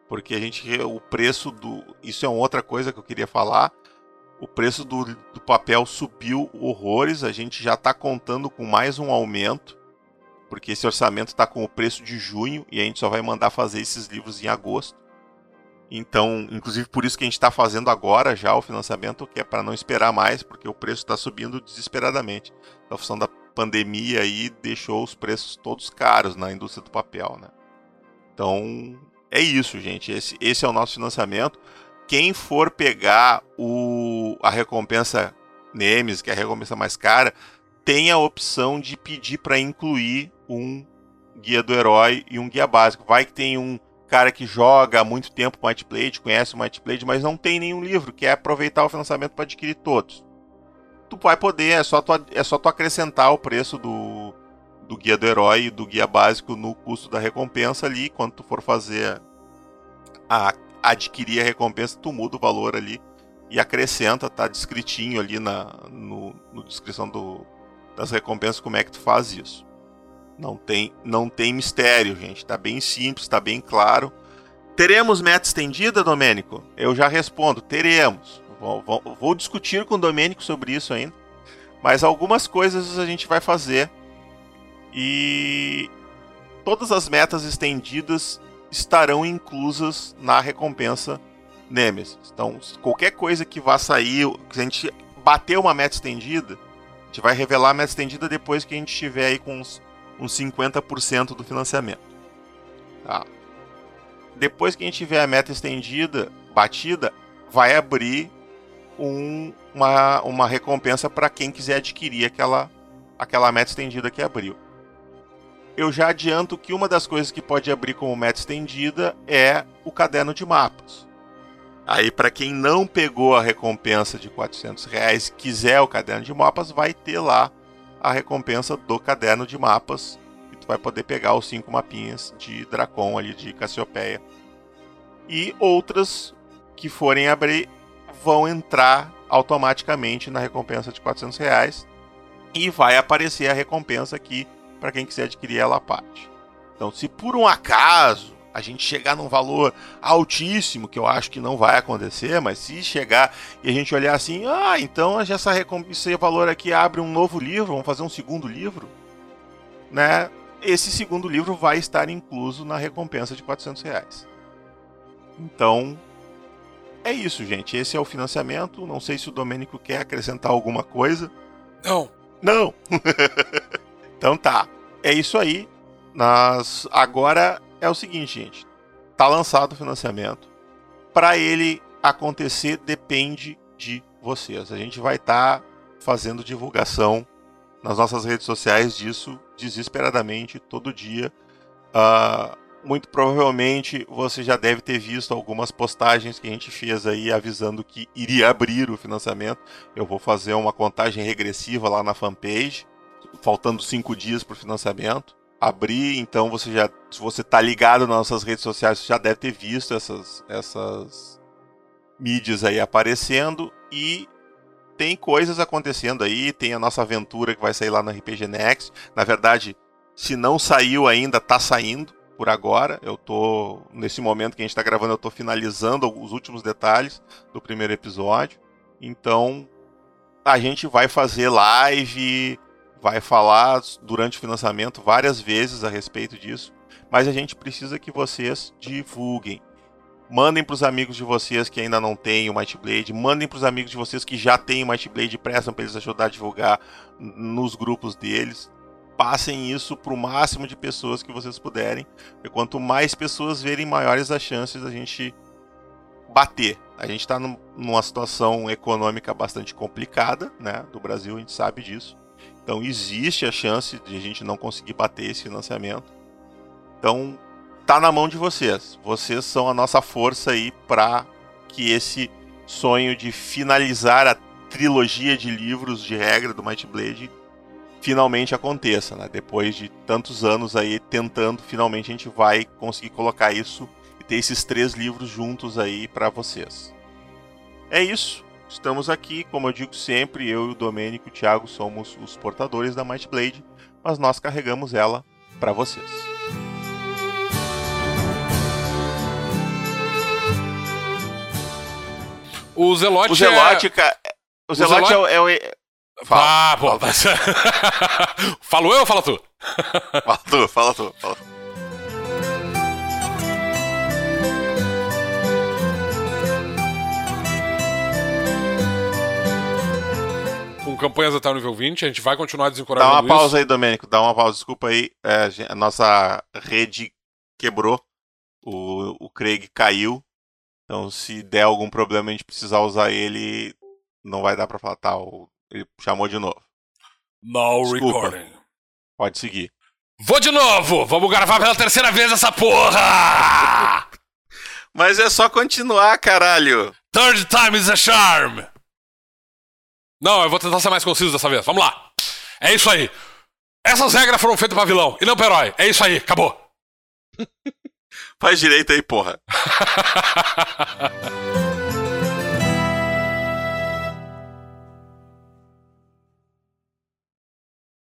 Porque a gente o preço do, isso é outra coisa que eu queria falar. O preço do, do papel subiu horrores, a gente já está contando com mais um aumento porque esse orçamento está com o preço de junho e a gente só vai mandar fazer esses livros em agosto. Então, inclusive por isso que a gente está fazendo agora já o financiamento, que é para não esperar mais, porque o preço está subindo desesperadamente. A função da pandemia aí deixou os preços todos caros na indústria do papel, né? Então, é isso, gente. Esse, esse é o nosso financiamento. Quem for pegar o, a recompensa Nemes, que é a recompensa mais cara, tem a opção de pedir para incluir um guia do herói e um guia básico. Vai que tem um cara que joga há muito tempo com Might Blade, conhece o Might Blade, mas não tem nenhum livro, quer aproveitar o financiamento para adquirir todos. Tu vai poder, é só tu, é só tu acrescentar o preço do, do guia do herói e do guia básico no custo da recompensa ali. Quando tu for fazer a, adquirir a recompensa, tu muda o valor ali e acrescenta, tá descritinho ali na no, no descrição do, das recompensas, como é que tu faz isso. Não tem, não tem mistério, gente. Tá bem simples, tá bem claro. Teremos meta estendida, Domênico? Eu já respondo, teremos. Vou, vou, vou discutir com o Domênico sobre isso ainda. Mas algumas coisas a gente vai fazer. E todas as metas estendidas estarão inclusas na recompensa Nemesis. Então, qualquer coisa que vá sair, se a gente bater uma meta estendida, gente vai revelar a meta estendida depois que a gente estiver aí com uns, uns 50% do financiamento. Tá. Depois que a gente tiver a meta estendida, batida, vai abrir um, uma, uma recompensa para quem quiser adquirir aquela, aquela meta estendida que abriu. Eu já adianto que uma das coisas que pode abrir como meta estendida é o caderno de mapas. Aí, para quem não pegou a recompensa de 400 reais, quiser o caderno de mapas, vai ter lá a recompensa do caderno de mapas. E tu vai poder pegar os cinco mapinhas de Dracon ali de Cassiopeia. E outras que forem abrir vão entrar automaticamente na recompensa de 400 reais. E vai aparecer a recompensa aqui para quem quiser adquirir ela à parte. Então, se por um acaso a gente chegar num valor altíssimo, que eu acho que não vai acontecer, mas se chegar e a gente olhar assim, ah, então essa esse valor aqui abre um novo livro, vamos fazer um segundo livro, né? Esse segundo livro vai estar incluso na recompensa de 400 reais. Então, é isso, gente. Esse é o financiamento. Não sei se o Domênico quer acrescentar alguma coisa. Não. Não! então tá. É isso aí. Nós agora é o seguinte, gente. Tá lançado o financiamento. Para ele acontecer depende de vocês. A gente vai estar tá fazendo divulgação nas nossas redes sociais disso desesperadamente todo dia. Uh, muito provavelmente você já deve ter visto algumas postagens que a gente fez aí avisando que iria abrir o financiamento. Eu vou fazer uma contagem regressiva lá na fanpage, faltando cinco dias para o financiamento. Abrir, então você já, se você está ligado nas nossas redes sociais, você já deve ter visto essas, essas mídias aí aparecendo e tem coisas acontecendo aí, tem a nossa aventura que vai sair lá no RPG Next. Na verdade, se não saiu ainda, tá saindo por agora. Eu tô nesse momento que a gente está gravando, eu tô finalizando os últimos detalhes do primeiro episódio. Então, a gente vai fazer live, vai falar durante o financiamento várias vezes a respeito disso, mas a gente precisa que vocês divulguem. Mandem para os amigos de vocês que ainda não têm o Might Blade, mandem para os amigos de vocês que já têm o Might Blade prestam para eles ajudar a divulgar nos grupos deles passem isso para o máximo de pessoas que vocês puderem. E quanto mais pessoas verem, maiores as chances da gente bater. A gente está numa situação econômica bastante complicada, né? Do Brasil, a gente sabe disso. Então existe a chance de a gente não conseguir bater esse financiamento. Então tá na mão de vocês. Vocês são a nossa força aí para que esse sonho de finalizar a trilogia de livros de regra do Might Blade finalmente aconteça, né? Depois de tantos anos aí tentando, finalmente a gente vai conseguir colocar isso e ter esses três livros juntos aí para vocês. É isso. Estamos aqui, como eu digo sempre, eu e o Domênico e o Thiago somos os portadores da Might Blade, mas nós carregamos ela para vocês. O Zelote, o Zelote, é... o Zelote, o Zelote... É, o, é, Fala, ah, pô. Fala. Falo eu ou fala tu? fala tu, fala tu, fala tu. Com campanhas até o nível 20, a gente vai continuar desencorajando Dá uma pausa isso. aí, Domênico, dá uma pausa, desculpa aí. É, a nossa rede quebrou, o, o Craig caiu, então se der algum problema a gente precisar usar ele, não vai dar pra falar, tá, o ele chamou de novo. No Desculpa. recording. Pode seguir. Vou de novo! Vamos gravar pela terceira vez essa porra! Mas é só continuar, caralho! Third time is a charm! Não, eu vou tentar ser mais conciso dessa vez. Vamos lá! É isso aí! Essas regras foram feitas pra vilão e não pra herói. É isso aí, acabou! Faz direito aí, porra!